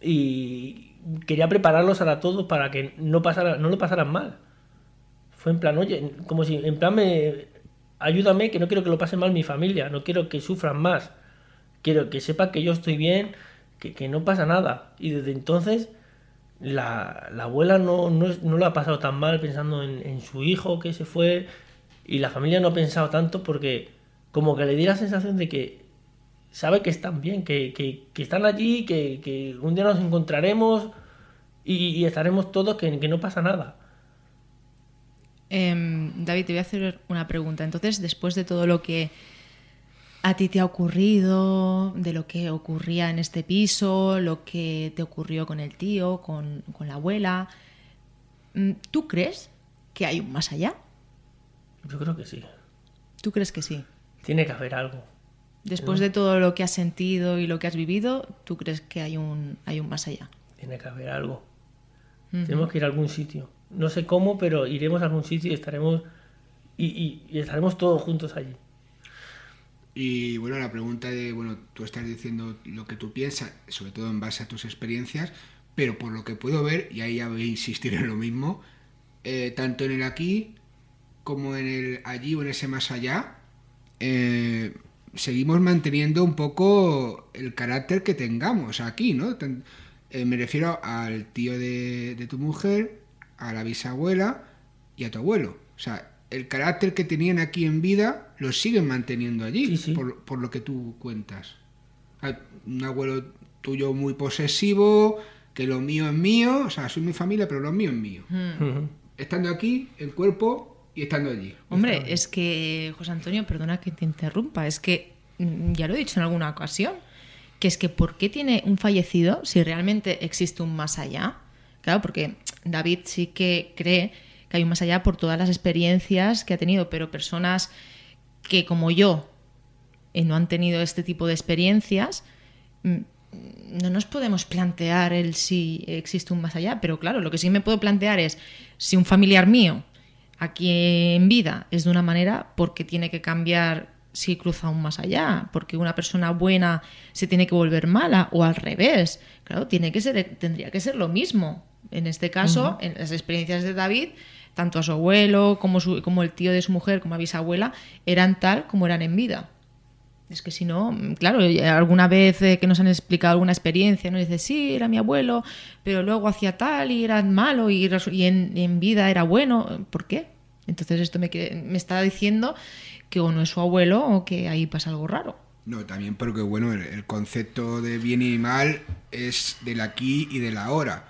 y quería prepararlos a todos para que no no lo pasaran mal. Fue en plan, oye, como si, en plan, me, ayúdame, que no quiero que lo pase mal mi familia, no quiero que sufran más. Quiero que sepan que yo estoy bien, que, que no pasa nada. Y desde entonces la, la abuela no, no, no, lo ha pasado tan mal pensando en, en, su hijo que se fue y la familia no ha pensado tanto porque como que le di la sensación de que sabe que están bien, que, que, que están allí, que, que, un día nos encontraremos y, y estaremos todos, que, que, no pasa nada. Eh, David, te voy a hacer una pregunta. Entonces, después de todo lo que a ti te ha ocurrido, de lo que ocurría en este piso, lo que te ocurrió con el tío, con, con la abuela, mm, ¿tú crees que hay un más allá? Yo creo que sí. ¿Tú crees que sí? Tiene que haber algo. Después de todo lo que has sentido y lo que has vivido, ¿tú crees que hay un, hay un más allá? Tiene que haber algo. Uh -huh. Tenemos que ir a algún sitio. No sé cómo, pero iremos a algún sitio y estaremos y, y, y estaremos todos juntos allí. Y bueno, la pregunta de, bueno, tú estás diciendo lo que tú piensas, sobre todo en base a tus experiencias, pero por lo que puedo ver, y ahí ya voy a insistir en lo mismo, eh, tanto en el aquí como en el allí o en ese más allá, eh, seguimos manteniendo un poco el carácter que tengamos aquí, ¿no? Eh, me refiero al tío de, de tu mujer, a la bisabuela y a tu abuelo. O sea, el carácter que tenían aquí en vida lo siguen manteniendo allí, sí, sí. Por, por, lo que tú cuentas. Hay un abuelo tuyo muy posesivo, que lo mío es mío, o sea, soy mi familia, pero lo mío es mío. -huh. Estando aquí, el cuerpo, y estando allí. Hombre, estando es que, José Antonio, perdona que te interrumpa, es que mm, ya lo he dicho en alguna ocasión, que es que ¿por qué tiene un fallecido si realmente existe un más allá? Claro, porque David sí que cree que hay un más allá por todas las experiencias que ha tenido, pero personas que como yo eh, no han tenido este tipo de experiencias, mm, no nos podemos plantear el si existe un más allá, pero claro, lo que sí me puedo plantear es si un familiar mío aquí en vida es de una manera, porque tiene que cambiar si cruza un más allá, porque una persona buena se tiene que volver mala o al revés. Claro, tiene que ser, tendría que ser lo mismo. En este caso, uh -huh. en las experiencias de David, tanto a su abuelo como, su, como el tío de su mujer, como a bisabuela, eran tal como eran en vida. Es que si no, claro, alguna vez eh, que nos han explicado alguna experiencia, nos dice, sí, era mi abuelo, pero luego hacía tal y era malo y, y en, en, vida era bueno. ¿Por qué? Entonces esto me, me está diciendo que o no es su abuelo o que ahí pasa algo raro. No, también porque, bueno, el, concepto de bien y mal es del aquí y del ahora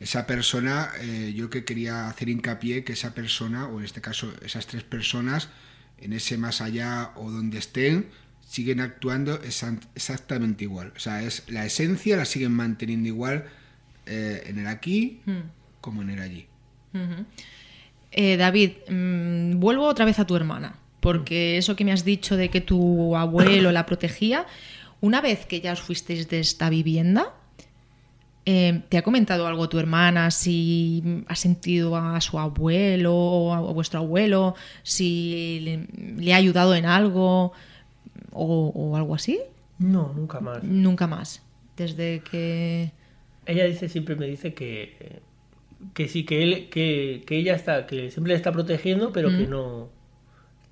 esa persona, eh, yo que quería hacer hincapié que esa persona, o en este caso esas tres personas, en ese más allá o donde estén, siguen actuando exactamente igual. O sea, es la esencia la siguen manteniendo igual eh, en el aquí hmm. como en el allí. Uh -huh. eh, David, mmm, vuelvo otra vez a tu hermana, porque eso que me has dicho de que tu abuelo la protegía, una vez que ya os fuisteis de esta vivienda, eh, ¿Te ha comentado algo tu hermana? Si ha sentido a su abuelo o a vuestro abuelo, si le, le ha ayudado en algo o, o, algo así? No, nunca más. Nunca más. Desde que. Ella dice, siempre me dice que, que sí, que él, que, que ella está, que siempre le está protegiendo, pero mm. que no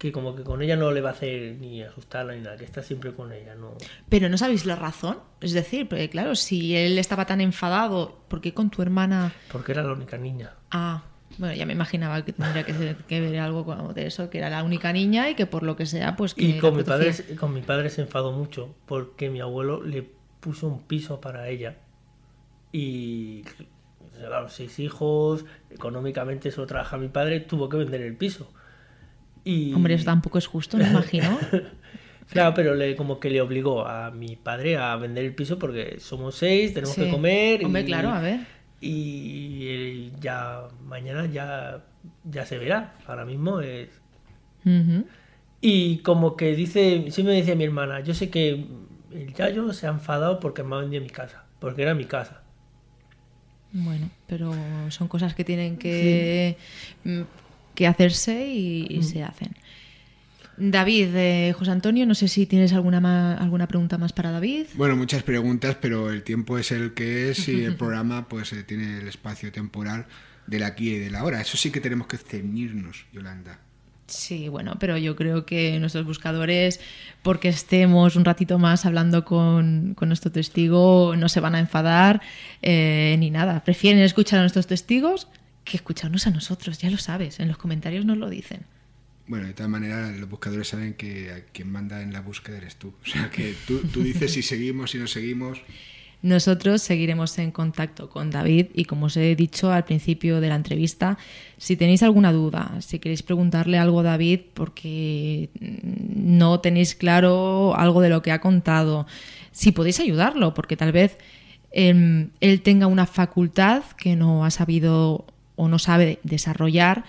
que como que con ella no le va a hacer ni asustarla ni nada, que está siempre con ella, ¿no? Pero no sabéis la razón, es decir, porque claro, si él estaba tan enfadado, ¿por qué con tu hermana? Porque era la única niña. Ah, bueno, ya me imaginaba que tendría que, ser, que ver algo de eso, que era la única niña y que por lo que sea, pues que... Y con mi, padre, con mi padre se enfadó mucho porque mi abuelo le puso un piso para ella y claro, seis hijos, económicamente solo trabaja mi padre, tuvo que vender el piso. Y... Hombre, eso tampoco es justo, me imagino. claro, pero le, como que le obligó a mi padre a vender el piso porque somos seis, tenemos sí. que comer. Hombre, y, claro, a ver. Y ya mañana ya, ya se verá. Ahora mismo es. Uh -huh. Y como que dice, sí me decía mi hermana, yo sé que el Yayo se ha enfadado porque me ha vendido mi casa, porque era mi casa. Bueno, pero son cosas que tienen que sí que hacerse y, y mm. se hacen. David, eh, José Antonio, no sé si tienes alguna, más, alguna pregunta más para David. Bueno, muchas preguntas, pero el tiempo es el que es y el programa pues eh, tiene el espacio temporal del aquí y del ahora. Eso sí que tenemos que ceñirnos, Yolanda. Sí, bueno, pero yo creo que nuestros buscadores, porque estemos un ratito más hablando con, nuestro testigo, no se van a enfadar eh, ni nada. Prefieren escuchar a nuestros testigos que escucharnos a nosotros, ya lo sabes, en los comentarios nos lo dicen. Bueno, de todas maneras, los buscadores saben que quien manda en la búsqueda eres tú. O sea, que tú, tú dices si seguimos, si no seguimos. Nosotros seguiremos en contacto con David y como os he dicho al principio de la entrevista, si tenéis alguna duda, si queréis preguntarle algo a David porque no tenéis claro algo de lo que ha contado, si podéis ayudarlo, porque tal vez em, él tenga una facultad que no ha sabido o no sabe desarrollar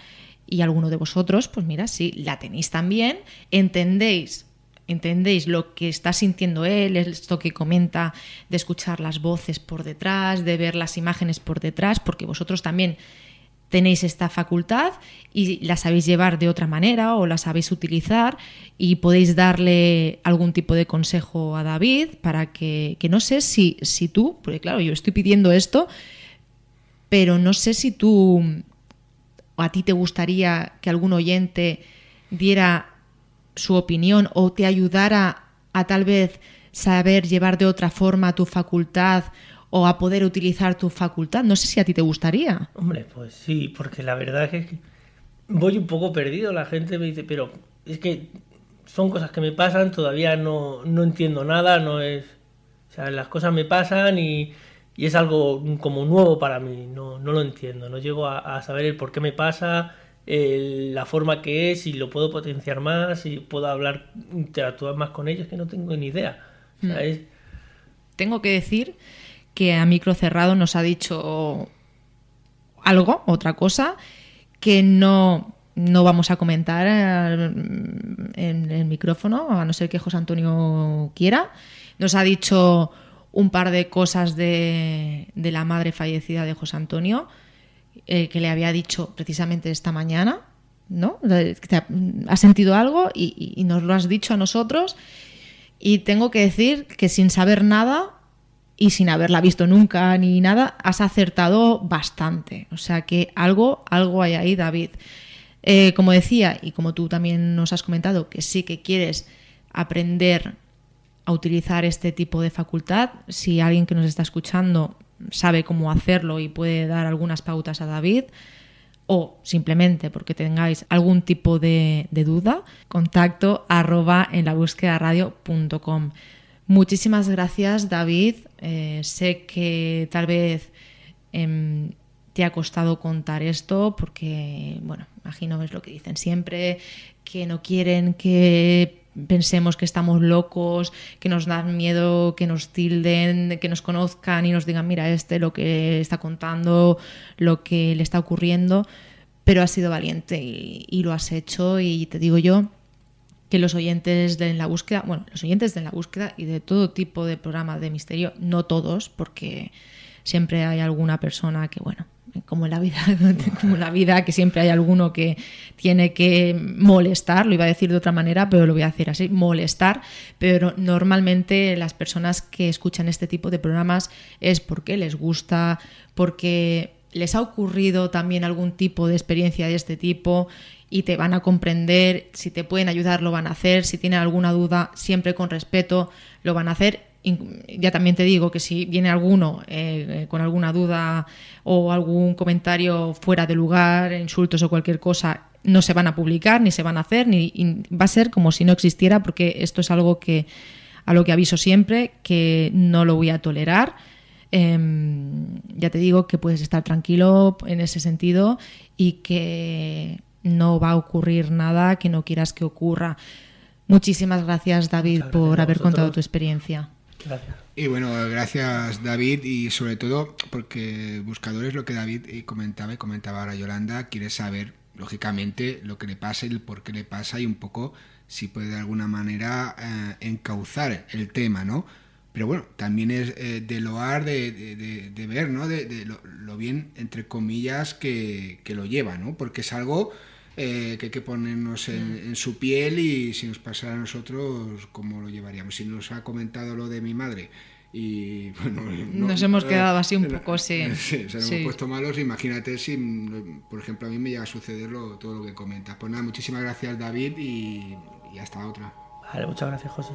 y alguno de vosotros, pues mira, si la tenéis también, entendéis entendéis lo que está sintiendo él, esto que comenta de escuchar las voces por detrás, de ver las imágenes por detrás, porque vosotros también tenéis esta facultad y la sabéis llevar de otra manera o la sabéis utilizar y podéis darle algún tipo de consejo a David para que, que no sé si, si tú, porque claro, yo estoy pidiendo esto, pero no sé si tú a ti te gustaría que algún oyente diera su opinión o te ayudara a tal vez saber llevar de otra forma tu facultad o a poder utilizar tu facultad. No sé si a ti te gustaría. Hombre, pues sí, porque la verdad es que voy un poco perdido. La gente me dice, pero es que son cosas que me pasan, todavía no, no entiendo nada, no es... O sea, las cosas me pasan y, y es algo como nuevo para mí, no, no lo entiendo, no llego a, a saber el por qué me pasa, la forma que es, si lo puedo potenciar más, si puedo hablar, interactuar más con ellos, que no tengo ni idea. Mm. Tengo que decir que a micro cerrado nos ha dicho algo, otra cosa, que no, no vamos a comentar en el micrófono, a no ser que José Antonio quiera. Nos ha dicho un par de cosas de, de la madre fallecida de José Antonio eh, que le había dicho precisamente esta mañana, ¿no? has sentido algo y, nos lo has dicho a nosotros. Y tengo que decir que sin saber nada y sin haberla visto nunca ni nada, has acertado bastante. O sea que algo, algo hay ahí, David. Eh, como decía, y como tú también nos has comentado, que sí que quieres aprender a utilizar este tipo de facultad, si alguien que nos está escuchando sabe cómo hacerlo y puede dar algunas pautas a David, o simplemente porque tengáis algún tipo de, duda, contacto arroba en la búsqueda radio.com. Muchísimas gracias, David. Eh, sé que tal vez em, te ha costado contar esto porque, bueno, imagino es lo que dicen siempre, que no quieren que pensemos que estamos locos, que nos dan miedo, que nos tilden, que nos conozcan y nos digan, mira, este lo que está contando, lo que le está ocurriendo, pero has sido valiente y, lo has hecho. Y te digo yo que los oyentes de la búsqueda, bueno, los oyentes de la búsqueda y de todo tipo de programas de misterio, no todos, porque siempre hay alguna persona que, bueno, como la vida, como la vida, que siempre hay alguno que tiene que molestar, lo iba a decir de otra manera, pero lo voy a decir así, molestar, pero normalmente las personas que escuchan este tipo de programas es porque les gusta, porque les ha ocurrido también algún tipo de experiencia de este tipo y te van a comprender, si te pueden ayudar lo van a hacer, si tienen alguna duda siempre con respeto lo van a hacer ya también te digo que si viene alguno eh, con alguna duda o algún comentario fuera de lugar, insultos o cualquier cosa, no se van a publicar, ni se van a hacer, ni va a ser como si no existiera, porque esto es algo que a lo que aviso siempre, que no lo voy a tolerar. Em, ya te digo que puedes estar tranquilo en ese sentido y que no va a ocurrir nada que no quieras que ocurra. Muchísimas gracias, David, por haber contado tu experiencia. Y bueno, gracias David y sobre todo porque buscadores lo que David comentaba y comentaba ahora Yolanda, quiere saber lógicamente lo que le pasa y el por qué le pasa y un poco si puede de alguna manera eh, encauzar el tema, ¿no? Pero bueno, también es eh, de loar, de, ver, ¿no? De, lo, bien, entre comillas, que, que lo lleva, ¿no? Porque es algo eh, que hay que ponernos mm. en, su piel y si nos pasara a nosotros, ¿cómo lo llevaríamos? Si nos ha comentado lo de mi madre, y bueno, nos hemos quedado así un poco, sí. sí se nos hemos puesto malos. Imagínate si, por ejemplo, a mí me llega a suceder todo lo que comentas. Pues nada, muchísimas gracias, David, y, y hasta otra. Vale, muchas gracias, José.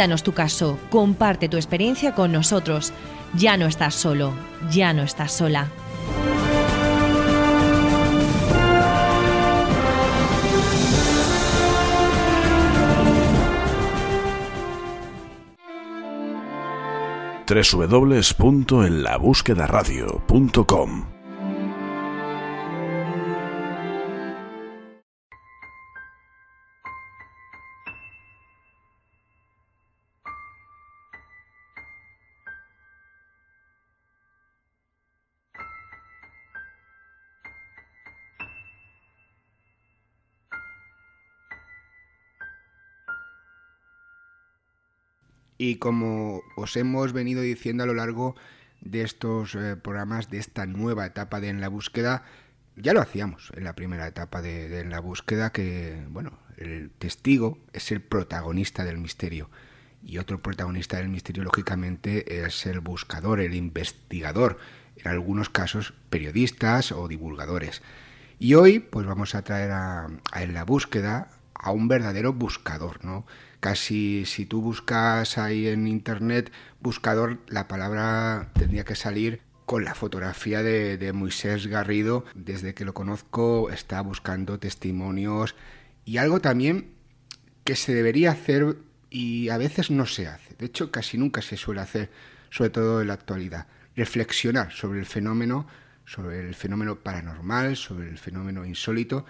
Cuéntanos tu caso, comparte tu experiencia con nosotros. Ya no estás solo, ya no estás sola. www.enlabúsquedaradio.com como os hemos venido diciendo a lo largo de estos eh, programas, de esta nueva etapa de En la Búsqueda, ya lo hacíamos en la primera etapa de, En la Búsqueda, que, bueno, el testigo es el protagonista del misterio. Y otro protagonista del misterio, lógicamente, es el buscador, el investigador, en algunos casos periodistas o divulgadores. Y hoy, pues vamos a traer a, a En la Búsqueda a un verdadero buscador, ¿no? Casi si tú buscas ahí en internet buscador, la palabra tendría que salir con la fotografía de, Moisés Garrido. Desde que lo conozco está buscando testimonios y algo también que se debería hacer y a veces no se hace. De hecho, casi nunca se suele hacer, sobre todo en la actualidad. Reflexionar sobre el fenómeno, sobre el fenómeno paranormal, sobre el fenómeno insólito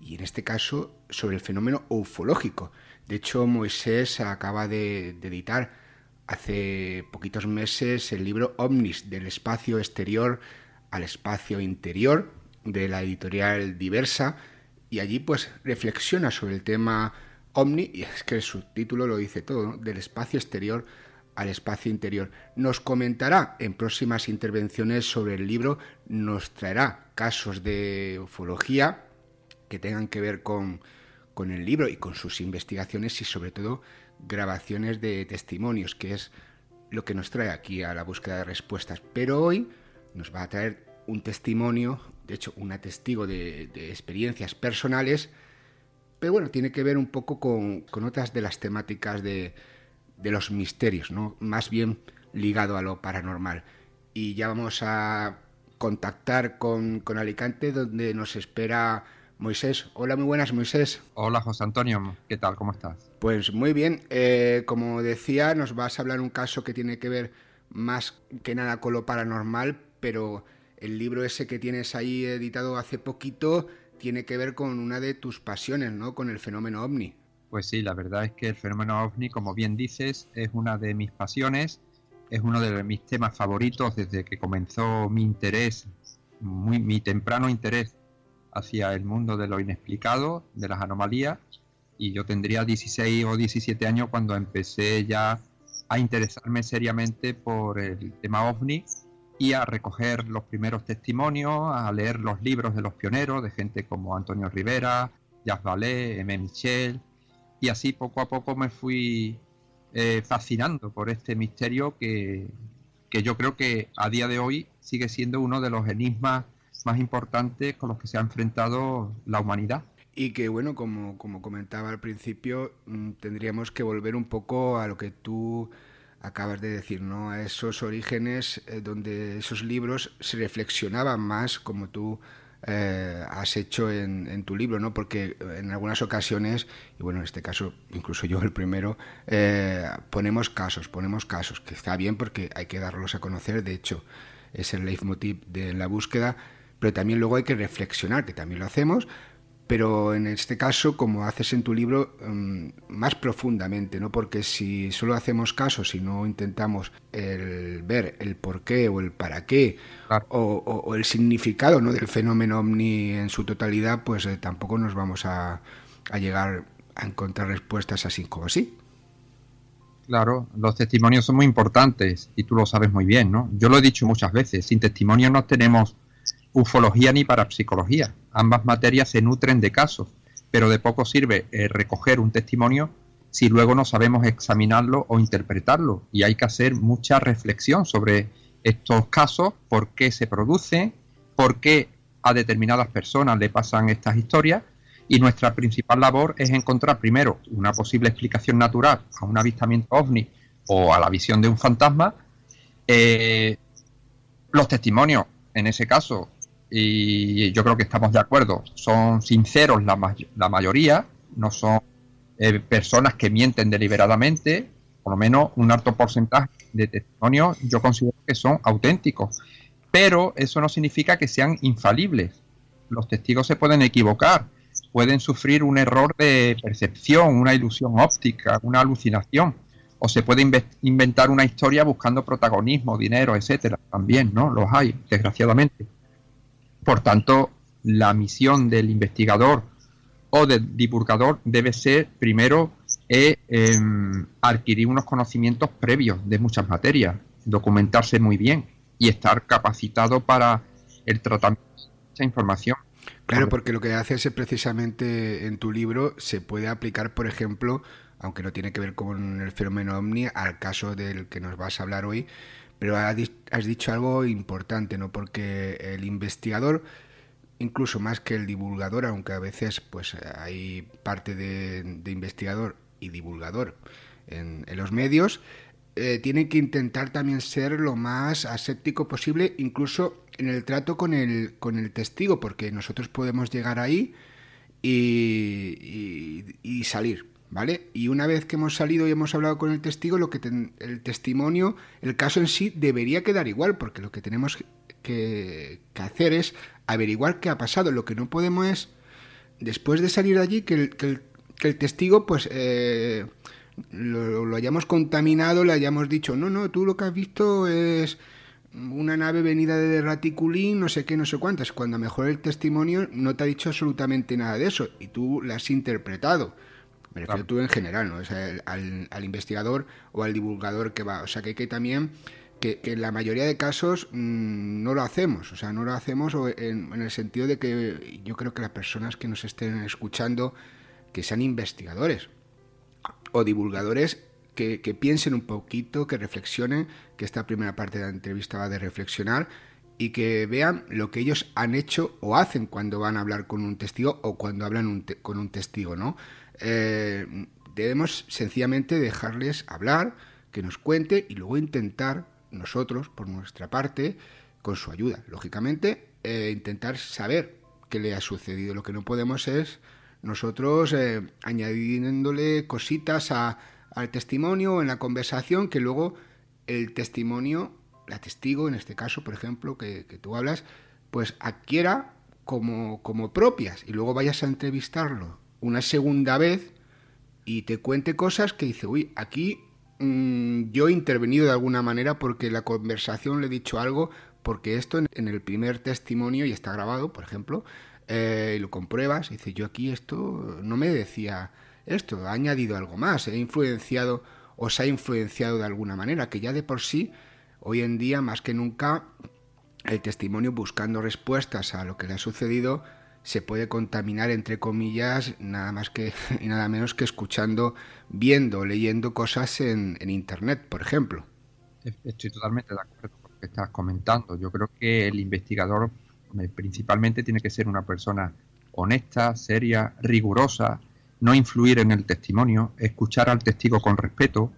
y en este caso sobre el fenómeno ufológico. De hecho, Moisés acaba de, editar hace poquitos meses el libro Omnis del espacio exterior al espacio interior de la editorial Diversa y allí pues reflexiona sobre el tema Omni y es que el subtítulo lo dice todo, del espacio exterior al espacio interior. Nos comentará en próximas intervenciones sobre el libro, nos traerá casos de ufología que tengan que ver con, con el libro y con sus investigaciones y sobre todo grabaciones de testimonios, que es lo que nos trae aquí a la búsqueda de respuestas. Pero hoy nos va a traer un testimonio, de hecho, un testigo de, experiencias personales, pero bueno, tiene que ver un poco con, otras de las temáticas de, de, los misterios, ¿no? Más bien ligado a lo paranormal. Y ya vamos a contactar con, con Alicante, donde nos espera Moisés. Hola, muy buenas, Moisés. Hola, José Antonio. ¿Qué tal? ¿Cómo estás? Pues muy bien. Eh, como decía, nos vas a hablar un caso que tiene que ver más que nada con lo paranormal, pero el libro ese que tienes ahí editado hace poquito tiene que ver con una de tus pasiones, ¿no? Con el fenómeno ovni. Pues sí, la verdad es que el fenómeno ovni, como bien dices, es una de mis pasiones, es uno de mis temas favoritos desde que comenzó mi interés, muy, mi temprano interés hacia el mundo de lo inexplicado, de las anomalías, y yo tendría 16 o 17 años cuando empecé ya a interesarme seriamente por el tema ovni y a recoger los primeros testimonios, a leer los libros de los pioneros, de gente como Antonio Rivera, Jacques Vallée, M. Michel, y así poco a poco me fui eh, fascinando por este misterio que, que yo creo que a día de hoy sigue siendo uno de los enigmas más importantes con los que se ha enfrentado la humanidad. Y que, bueno, como, como comentaba al principio, mm, tendríamos que volver un poco a lo que tú acabas de decir, ¿no? A esos orígenes eh, donde esos libros se reflexionaban más, como tú eh, has hecho en, tu libro, ¿no? Porque en algunas ocasiones, y bueno, en este caso, incluso yo el primero, eh, ponemos casos, ponemos casos, que está bien porque hay que darlos a conocer, de hecho, es el leitmotiv de la búsqueda, pero también luego hay que reflexionar, que también lo hacemos, pero en este caso, como haces en tu libro, mm, más profundamente, ¿no? Porque si solo hacemos caso, si no intentamos el ver el por qué o el para qué o, el significado ¿no? del fenómeno ovni en su totalidad, pues eh, tampoco nos vamos a, a llegar a encontrar respuestas así como así. Claro, los testimonios son muy importantes y tú lo sabes muy bien, ¿no? Yo lo he dicho muchas veces, sin testimonios no tenemos ufología ni parapsicología. Ambas materias se nutren de casos, pero de poco sirve eh, recoger un testimonio si luego no sabemos examinarlo o interpretarlo. Y hay que hacer mucha reflexión sobre estos casos, por qué se produce, por qué a determinadas personas le pasan estas historias. Y nuestra principal labor es encontrar primero una posible explicación natural a un avistamiento ovni o a la visión de un fantasma. Eh, los testimonios, en ese caso, y yo creo que estamos de acuerdo, son sinceros la, la mayoría, no son eh, personas que mienten deliberadamente, por lo menos un alto porcentaje de testimonios yo considero que son auténticos, pero eso no significa que sean infalibles. Los testigos se pueden equivocar, pueden sufrir un error de percepción, una ilusión óptica, una alucinación, o se puede inventar una historia buscando protagonismo, dinero, etcétera. También, ¿no? Los hay, desgraciadamente. Por tanto, la misión del investigador o del divulgador debe ser primero eh, em, adquirir unos conocimientos previos de muchas materias, documentarse muy bien y estar capacitado para el tratamiento de esa información. Claro, porque lo que haces es precisamente en tu libro se puede aplicar, por ejemplo, aunque no tiene que ver con el fenómeno ovni, al caso del que nos vas a hablar hoy, pero has dicho algo importante, ¿no? Porque el investigador, incluso más que el divulgador, aunque a veces pues hay parte de, investigador y divulgador en, los medios, eh, tiene que intentar también ser lo más aséptico posible, incluso en el trato con el, con el testigo, porque nosotros podemos llegar ahí y salir, ¿vale? Y una vez que hemos salido y hemos hablado con el testigo, lo que el testimonio, el caso en sí debería quedar igual, porque lo que tenemos que, hacer es averiguar qué ha pasado. Lo que no podemos es, después de salir de allí, que el, testigo, pues, eh, lo, hayamos contaminado, le hayamos dicho, no, no, tú lo que has visto es una nave venida de Raticulín, no sé qué, no sé cuántas, cuando mejor el testimonio no te ha dicho absolutamente nada de eso y tú lo has interpretado. Me refiero tú en general, ¿no? al, investigador o al divulgador que va. O sea, que hay que también que, en la mayoría de casos mm, no lo hacemos. O sea, no lo hacemos en, el sentido de que yo creo que las personas que nos estén escuchando, que sean investigadores o divulgadores, que, que piensen un poquito, que reflexionen, que esta primera parte de la entrevista va de reflexionar y que vean lo que ellos han hecho o hacen cuando van a hablar con un testigo o cuando hablan con un testigo, ¿no? Eh, debemos sencillamente dejarles hablar, que nos cuente y luego intentar nosotros, por nuestra parte, con su ayuda, lógicamente, eh, intentar saber qué le ha sucedido. Lo que no podemos es nosotros eh, añadiéndole cositas al testimonio en la conversación que luego el testimonio, la testigo en este caso, por ejemplo, que, tú hablas, pues adquiera como, como propias y luego vayas a entrevistarlo una segunda vez y te cuente cosas que dice, uy, aquí mm, yo he intervenido de alguna manera porque la conversación le he dicho algo, porque esto en, el primer testimonio, y está grabado, por ejemplo, eh, y lo compruebas, dice, yo aquí esto no me decía esto, ha añadido algo más, he influenciado o se ha influenciado de alguna manera, que ya de por sí, hoy en día, más que nunca, el testimonio buscando respuestas a lo que le ha sucedido, se puede contaminar, entre comillas, nada más que y nada menos que escuchando, viendo, leyendo cosas en, Internet, por ejemplo. Estoy totalmente de acuerdo con lo que estás comentando. Yo creo que el investigador principalmente tiene que ser una persona honesta, seria, rigurosa, no influir en el testimonio, escuchar al testigo con respeto,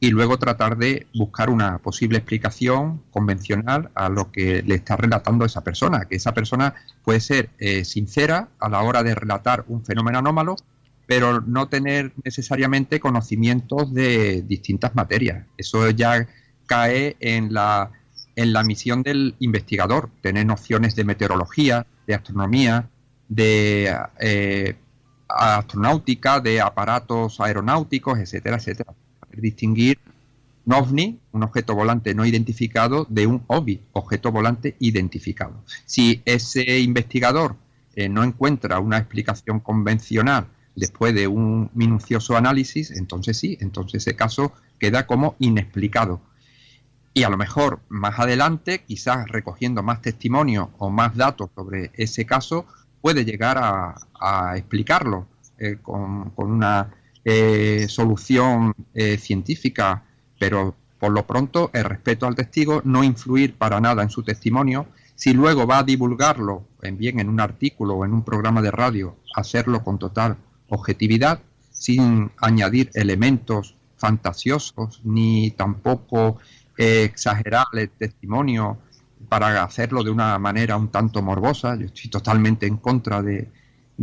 y luego tratar de buscar una posible explicación convencional a lo que le está relatando esa persona, que esa persona puede ser eh, sincera a la hora de relatar un fenómeno anómalo, pero no tener necesariamente conocimientos de distintas materias. Eso ya cae en la, en la misión del investigador, tener nociones de meteorología, de astronomía, de eh, astronáutica, de aparatos aeronáuticos, etcétera, etcétera. Distinguir un ovni, un objeto volante no identificado, de un OVI, objeto volante identificado. Si ese investigador eh, no encuentra una explicación convencional después de un minucioso análisis, entonces sí, entonces ese caso queda como inexplicado. Y a lo mejor más adelante, quizás recogiendo más testimonios o más datos sobre ese caso, puede llegar a, explicarlo eh, con, una eh, solución eh, científica, pero por lo pronto el respeto al testigo, no influir para nada en su testimonio, si luego va a divulgarlo, en bien en un artículo o en un programa de radio, hacerlo con total objetividad, sin añadir elementos fantasiosos ni tampoco exagerar el testimonio para hacerlo de una manera un tanto morbosa. Yo estoy totalmente en contra de,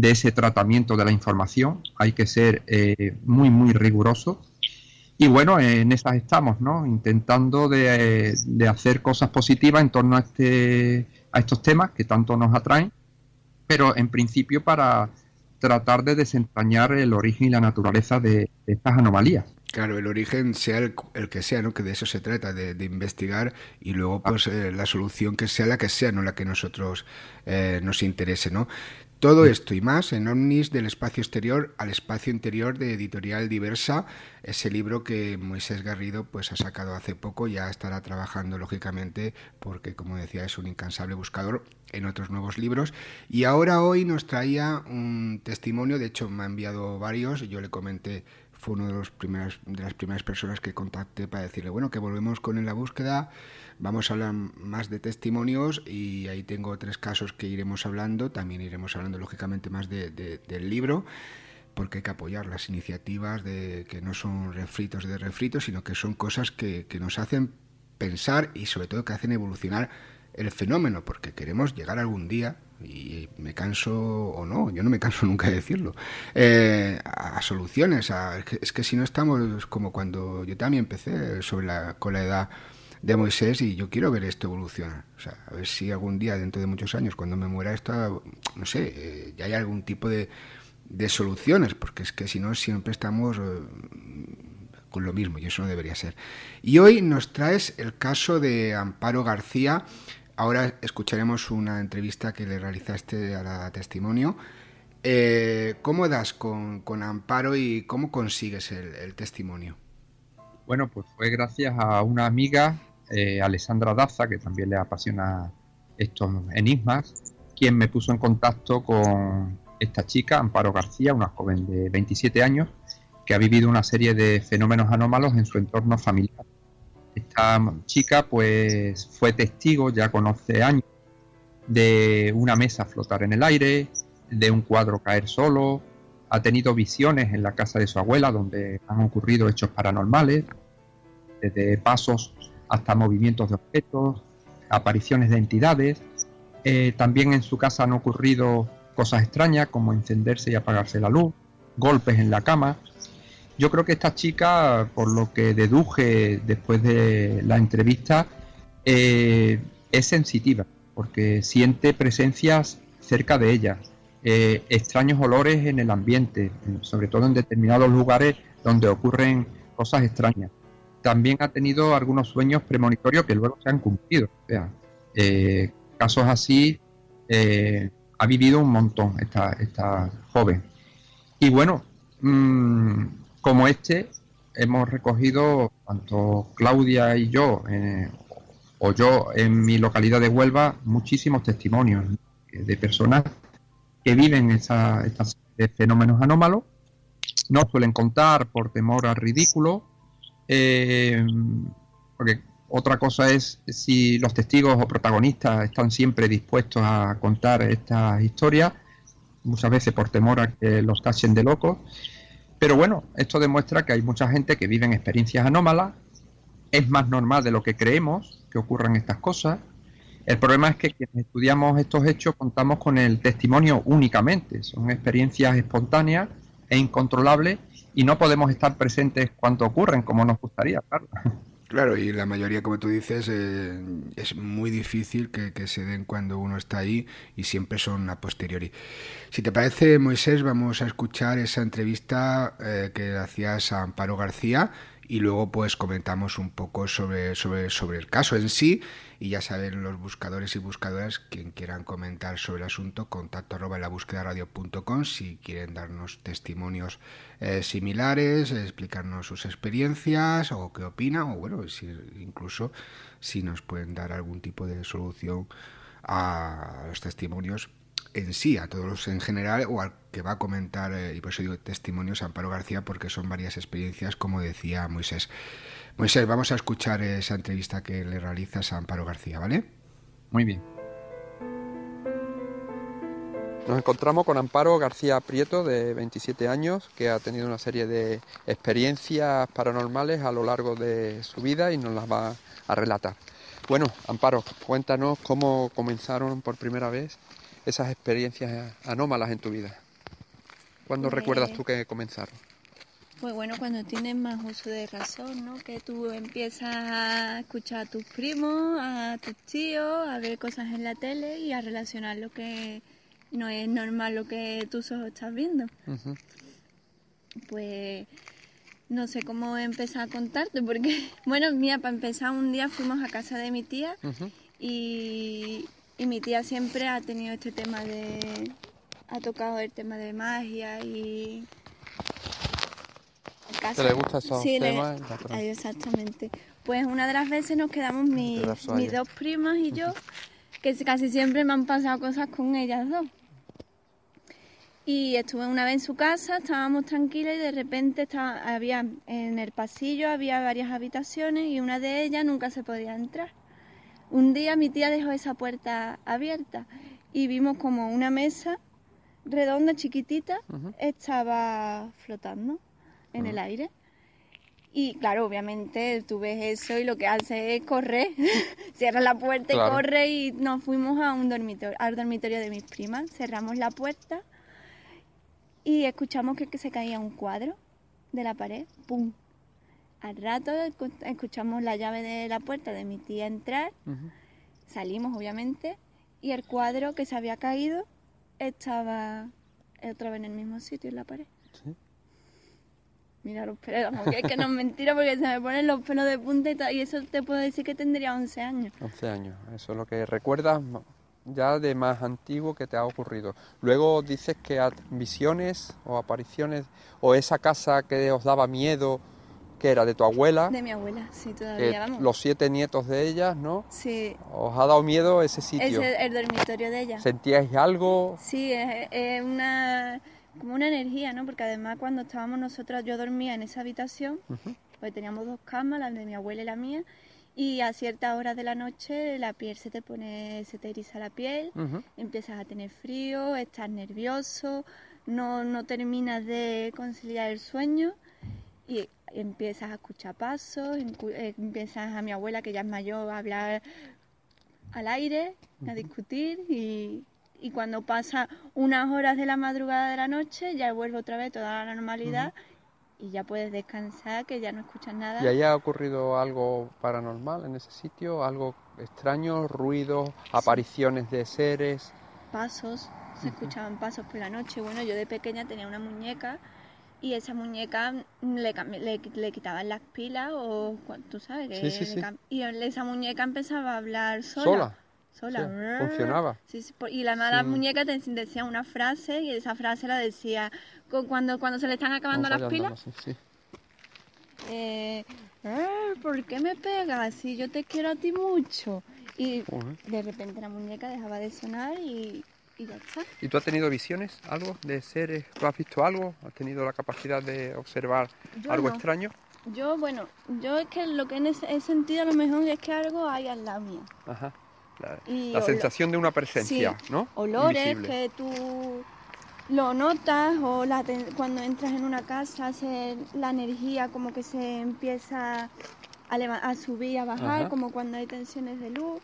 ese tratamiento de la información. Hay que ser eh, muy, muy riguroso. Y bueno, en esas estamos, ¿no? Intentando de, de, hacer cosas positivas en torno a, este, a estos temas que tanto nos atraen, pero en principio para tratar de desentrañar el origen y la naturaleza de estas anomalías. Claro, el origen sea el, que sea, ¿no? Que de eso se trata, de, investigar y luego pues eh, la solución que sea la que sea, no la que nosotros eh, nos interese, ¿no? Todo esto y más en Omnis del espacio exterior al espacio interior de Editorial Diversa, ese libro que Moisés Garrido pues ha sacado hace poco, ya estará trabajando lógicamente porque como decía es un incansable buscador en otros nuevos libros. Y ahora hoy nos traía un testimonio, de hecho me ha enviado varios, yo le comenté fue una de, los primeras, de las primeras personas que contacté para decirle, bueno, que volvemos con la búsqueda, vamos a hablar más de testimonios y ahí tengo tres casos que iremos hablando, también iremos hablando lógicamente más de, del libro porque hay que apoyar las iniciativas de que no son refritos de refritos, sino que son cosas que, que nos hacen pensar y sobre todo que hacen evolucionar el fenómeno, porque queremos llegar algún día y me canso o no, yo no me canso nunca de decirlo, eh, a, soluciones. es, que, si no estamos como cuando yo también empecé sobre la, con la edad de Moisés y yo quiero ver esto evolucionar. O sea, a ver si algún día, dentro de muchos años, cuando me muera esto, no sé, eh, ya hay algún tipo de, de, soluciones, porque es que si no siempre estamos... Eh, con lo mismo y eso no debería ser. Y hoy nos traes el caso de Amparo García, Ahora escucharemos una entrevista que le realizaste a la testimonio. Eh, ¿Cómo das con, Amparo y cómo consigues el, testimonio? Bueno, pues fue gracias a una amiga, eh, Alessandra Daza, que también le apasiona estos enigmas, quien me puso en contacto con esta chica, Amparo García, una joven de 27 años, que ha vivido una serie de fenómenos anómalos en su entorno familiar. Esta chica pues fue testigo ya con 11 años de una mesa flotar en el aire, de un cuadro caer solo, ha tenido visiones en la casa de su abuela donde han ocurrido hechos paranormales, desde pasos hasta movimientos de objetos, apariciones de entidades. Eh, también en su casa han ocurrido cosas extrañas como encenderse y apagarse la luz, golpes en la cama yo creo que esta chica, por lo que deduje después de la entrevista, eh, es sensitiva, porque siente presencias cerca de ella, eh, extraños olores en el ambiente, sobre todo en determinados lugares donde ocurren cosas extrañas. También ha tenido algunos sueños premonitorios que luego se han cumplido. O sea, eh, casos así ha vivido un montón esta, esta joven. Y bueno, mmm, como este hemos recogido, tanto Claudia y yo, eh, o yo en mi localidad de Huelva, muchísimos testimonios de personas que viven esa, estas fenómenos anómalos. No suelen contar por temor al ridículo, eh, porque otra cosa es si los testigos o protagonistas están siempre dispuestos a contar estas historias, muchas veces por temor a que los tachen de locos. Pero bueno, esto demuestra que hay mucha gente que vive en experiencias anómalas. Es más normal de lo que creemos que ocurran estas cosas. El problema es que quienes estudiamos estos hechos contamos con el testimonio únicamente. Son experiencias espontáneas e incontrolables y no podemos estar presentes cuando ocurren como nos gustaría, claro. Claro, y la mayoría, como tú dices, eh, es muy difícil que, se den cuando uno está ahí y siempre son a posteriori. Si te parece, Moisés, vamos a escuchar esa entrevista eh, que hacías a Amparo García y luego pues comentamos un poco sobre, sobre, sobre el caso en sí y ya saben los buscadores y buscadoras quien quieran comentar sobre el asunto contacto arroba en la búsqueda radio.com si quieren darnos testimonios eh, similares explicarnos sus experiencias o qué opinan o bueno si, incluso si nos pueden dar algún tipo de solución a los testimonios en sí, a todos en general o al que va a comentar, eh, y por eso digo testimonios, Amparo García, porque son varias experiencias, como decía Moisés. Moisés, vamos a escuchar esa entrevista que le realizas a Amparo García, ¿vale? Muy bien. Nos encontramos con Amparo García Prieto, de 27 años, que ha tenido una serie de experiencias paranormales a lo largo de su vida y nos las va a relatar. Bueno, Amparo, cuéntanos cómo comenzaron por primera vez esas experiencias anómalas en tu vida? ¿Cuándo pues recuerdas tú que comenzaron? Pues bueno, cuando tienes más uso de razón, ¿no? Que tú empiezas a escuchar a tus primos, a tus tíos, a ver cosas en la tele y a relacionar lo que no es normal lo que tú solo estás viendo. Pues no sé cómo empezar a contarte, porque, bueno, mira, para empezar, un día fuimos a casa de mi tía y, y mi tía siempre ha tenido este tema de... ha tocado el tema de magia y... ¿Te le gusta esos sí, temas? exactamente. Pues una de las veces nos quedamos mis dos primas y yo, que casi siempre me han pasado cosas con ellas dos. Y estuve una vez en su casa, estábamos tranquilas y de repente estaba, había en el pasillo había varias habitaciones y una de ellas nunca se podía entrar. Un día mi tía dejó esa puerta abierta y vimos como una mesa redonda, chiquitita, estaba flotando en el aire. Y claro, obviamente tú ves eso y lo que hace es correr, cierra la puerta y corre y nos fuimos a un dormitorio, al dormitorio de mis primas, cerramos la puerta y escuchamos que, que se caía un cuadro de la pared, ¡pum! Al rato escuchamos la llave de la puerta de mi tía entrar, salimos obviamente, y el cuadro que se había caído estaba otra vez en el mismo sitio, en la pared. ¿Sí? Mira los pelos, es que no es mentira porque se me ponen los pelos de punta y, y eso te puedo decir que tendría 11 años. 11 años, eso es lo que recuerdas ya de más antiguo que te ha ocurrido. Luego dices que visiones o apariciones o esa casa que os daba miedo que era de tu abuela. De mi abuela, sí, todavía, vamos. Los siete nietos de ellas, ¿no? Sí. ¿Os ha dado miedo ese sitio? Es el, dormitorio de ella. ¿Sentíais algo? Sí, es, una como una energía, ¿no? Porque además cuando estábamos nosotros, yo dormía en esa habitación, pues teníamos dos camas, la de mi abuela y la mía, y a ciertas horas de la noche la piel se te pone, se te eriza la piel, empiezas a tener frío, estás nervioso, no, no terminas de conciliar el sueño y empiezas a escuchar pasos, eh, empiezas a mi abuela, que ya es mayor, a hablar al aire, a discutir y, cuando pasa unas horas de la madrugada de la noche ya vuelve otra vez toda la normalidad y ya puedes descansar, que ya no escuchas nada. ¿Y ahí ha ocurrido algo paranormal en ese sitio? ¿Algo extraño? ¿Ruidos? ¿Apariciones de seres? Pasos, se escuchaban pasos por la noche. Bueno, yo de pequeña tenía una muñeca y esa muñeca le, le, le quitaban las pilas o tú sabes que sí, sí, y esa muñeca empezaba a hablar sola. Sola. Sola. funcionaba. y la mala muñeca te decía una frase y esa frase la decía cuando, cuando se le están acabando las pilas. Eh, eh, ¿Por qué me pegas si yo te quiero a ti mucho? Y de repente la muñeca dejaba de sonar y, y ya está. ¿Y tú has tenido visiones, algo de seres? ¿Tú has visto algo? ¿Has tenido la capacidad de observar algo extraño? Yo, bueno, yo es que lo que he sentido a lo mejor es que algo hay al lado mío. Ajá. La, sensación de una presencia, ¿no? Olores que tú lo notas o la, cuando entras en una casa hace la energía como que se empieza a, a subir, a bajar, como cuando hay tensiones de luz.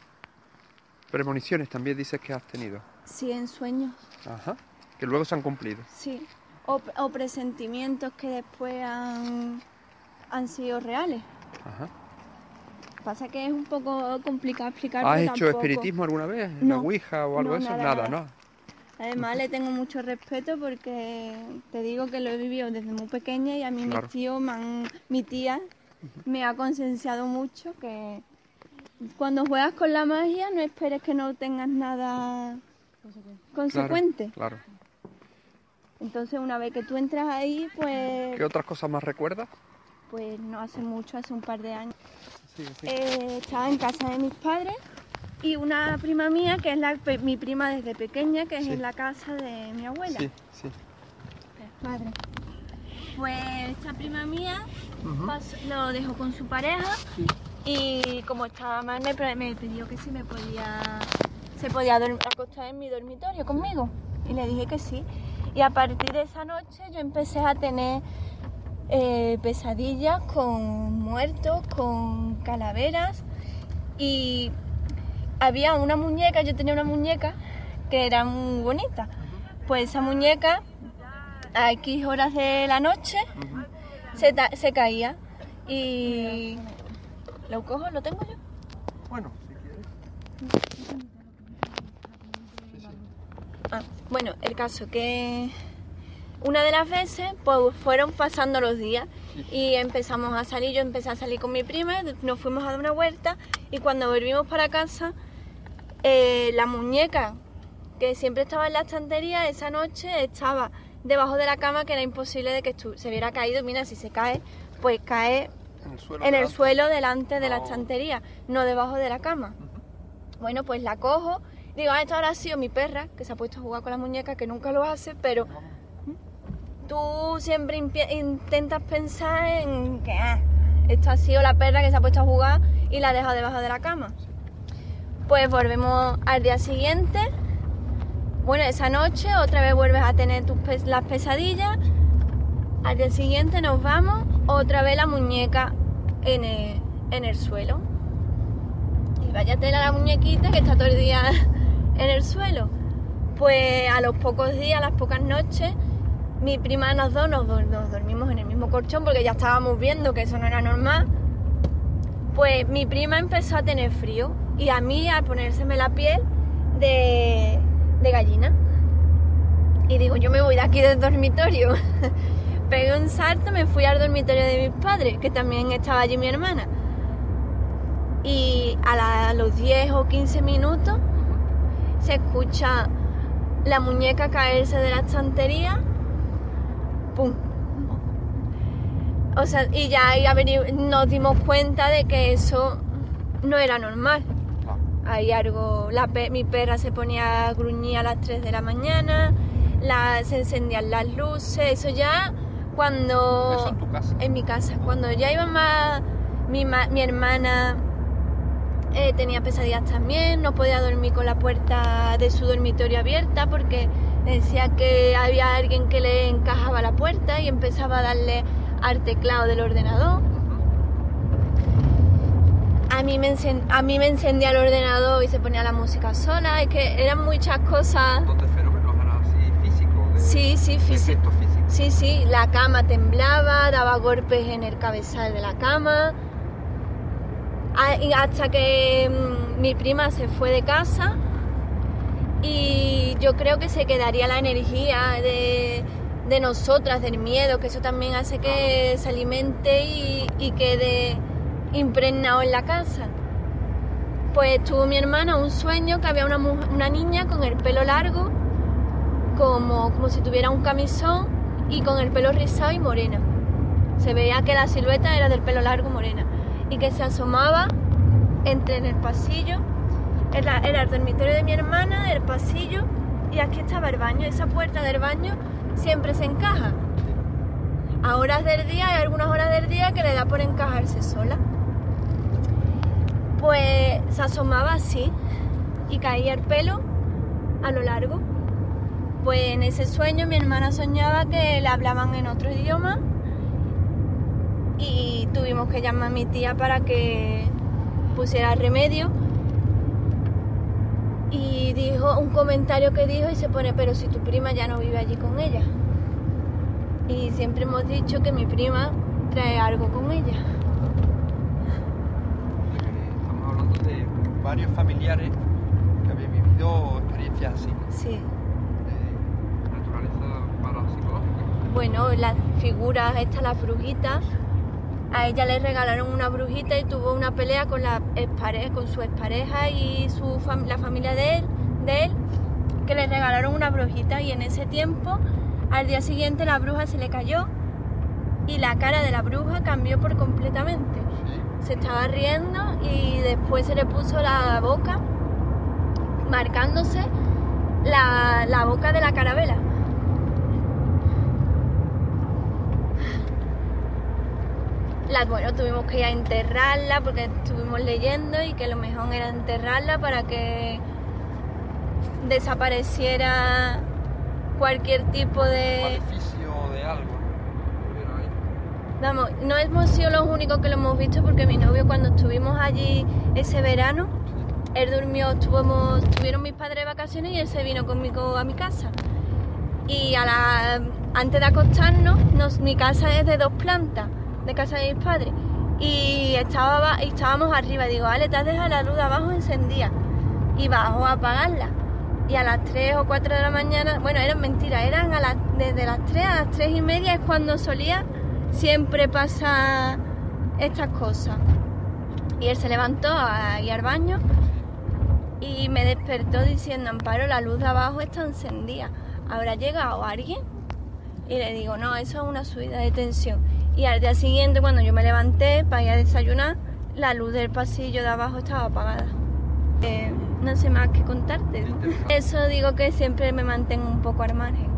Premoniciones también dices que has tenido. Sí, en sueños. Ajá. Que luego se han cumplido. Sí. O, o presentimientos que después han, han sido reales. Ajá. Pasa que es un poco complicado explicarlo. ¿Has hecho tampoco. espiritismo alguna vez? No. ¿La Ouija o algo No, de eso? nada, Nada, nada. ¿no? Además le tengo mucho respeto porque te digo que lo he vivido desde muy pequeña y a mí Claro. mis tíos, me han- mi tía me ha concienciado mucho que cuando juegas con la magia no esperes que no tengas nada consecuente. Claro. Entonces una vez que tú entras ahí, pues, ¿Qué otras cosas más recuerdas? pues no hace mucho, hace un par de años. Sí, sí. Eh, estaba en casa de mis padres y una prima mía, que es la, mi prima desde pequeña, que es Sí. en la casa de mi abuela. Sí, sí. Madre. Pues esta prima mía pasó- lo dejó con su pareja y como estaba mal me, me pidió que si me podía se podía acostar en mi dormitorio conmigo y le dije que sí y a partir de esa noche yo empecé a tener eh, pesadillas con muertos, con calaveras y había una muñeca, yo tenía una muñeca que era muy bonita. Pues esa muñeca a X horas de la noche se, se caía y lo cojo, lo tengo yo. Bueno, si quieres. Ah, bueno, el caso que una de las veces pues fueron pasando los días y empezamos a salir, yo empecé a salir con mi prima, nos fuimos a dar una vuelta y cuando volvimos para casa eh, la muñeca que siempre estaba en la estantería esa noche estaba debajo de la cama que era imposible de que se hubiera caído, mira si se cae pues cae En el suelo. en el delante. suelo delante de la No. estantería, no debajo de la cama. Bueno, pues la cojo, digo, ah, esto ahora ha sido mi perra, que se ha puesto a jugar con la muñeca, que nunca lo hace, pero tú siempre intentas pensar en que, ah, esto ha sido la perra que se ha puesto a jugar y la ha dejado debajo de la cama. Pues volvemos al día siguiente. Bueno, esa noche otra vez vuelves a tener tus las pesadillas. Al día siguiente nos vamos, otra vez la muñeca en el, en el suelo. Y vaya tela la muñequita que está todo el día en el suelo. Pues a los pocos días, a las pocas noches, mi prima nos dos nos, dor- nos dormimos en el mismo colchón porque ya estábamos viendo que eso no era normal. Pues mi prima empezó a tener frío y a mí a ponérseme la piel de, de gallina. Y digo, yo me voy de aquí del dormitorio. Pegué un salto, me fui al dormitorio de mis padres, que también estaba allí mi hermana. Y a los 10 o 15 minutos se escucha la muñeca caerse de la estantería. ¡Pum! O sea, y ya ahí nos dimos cuenta de que eso no era normal. Hay algo, la pe- mi perra se ponía a gruñir a las 3 de la mañana, la, se encendían las luces, eso ya cuando... Eso en tu casa. En mi casa, cuando ya iba más, mi, ma- mi hermana eh, tenía pesadillas también, no podía dormir con la puerta de su dormitorio abierta porque decía que había alguien que le encajaba la puerta y empezaba a darle al teclado del ordenador. A mí, me a mí me encendía el ordenador y se ponía la música sola, es que eran muchas cosas. Fenómenos ahora así físicos. de- Sí, sí, físico. Sí, sí, la cama temblaba, daba golpes en el cabezal de la cama. Hasta que mm, mi prima se fue de casa y yo creo que se quedaría la energía de, de nosotras, del miedo, que eso también hace que se alimente y, quede impregnado en la casa. Pues tuvo mi hermana un sueño que había una, una niña con el pelo largo, como, como si tuviera un camisón y con el pelo rizado y morena. Se veía que la silueta era del pelo largo morena y que se asomaba entre en el pasillo. Era, era el dormitorio de mi hermana, el pasillo y aquí estaba el baño. Esa puerta del baño siempre se encaja. A horas del día, hay algunas horas del día que le da por encajarse sola. Pues se asomaba así y caía el pelo a lo largo. Pues en ese sueño mi hermana soñaba que le hablaban en otro idioma y tuvimos que llamar a mi tía para que pusiera remedio. Y dijo un comentario que dijo y se pone, pero si tu prima ya no vive allí con ella. Y siempre hemos dicho que mi prima trae algo con ella. varios familiares que habéis vivido experiencias así. Sí. De naturaleza parapsicológica. Bueno, las figuras, estas, las brujitas, a ella le regalaron una brujita y tuvo una pelea con, la con su expareja y su fam- la familia de él, de él, que le regalaron una brujita y en ese tiempo, al día siguiente la bruja se le cayó y la cara de la bruja cambió por completamente. Se estaba riendo y después se le puso la boca marcándose la, la boca de la carabela. La, bueno, tuvimos que ir a enterrarla porque estuvimos leyendo y que lo mejor era enterrarla para que desapareciera cualquier tipo de... Maleficio de algo. Vamos, no hemos sido los únicos que lo hemos visto porque mi novio cuando estuvimos allí ese verano, él durmió, estuvimos, estuvieron mis padres de vacaciones y él se vino conmigo a mi casa. Y a la, antes de acostarnos, nos- mi casa es de dos plantas, de casa de mis padres. Y, estaba, estábamos arriba, digo, Ale, te has dejado la luz de abajo encendida. Y bajo a apagarla. Y a las 3 o 4 de la mañana, bueno, eran mentiras, eran a las, desde las 3 a las 3 y media es cuando solía siempre pasa estas cosas. Y él se levantó a ir al baño y me despertó diciendo, Amparo, la luz de abajo está encendida. ¿Habrá llegado alguien? Y le digo, no, eso es una subida de tensión. Y al día siguiente, cuando yo me levanté para ir a desayunar, la luz del pasillo de abajo estaba apagada. Eh, no sé más que contarte. Eso digo que siempre me mantengo un poco al margen.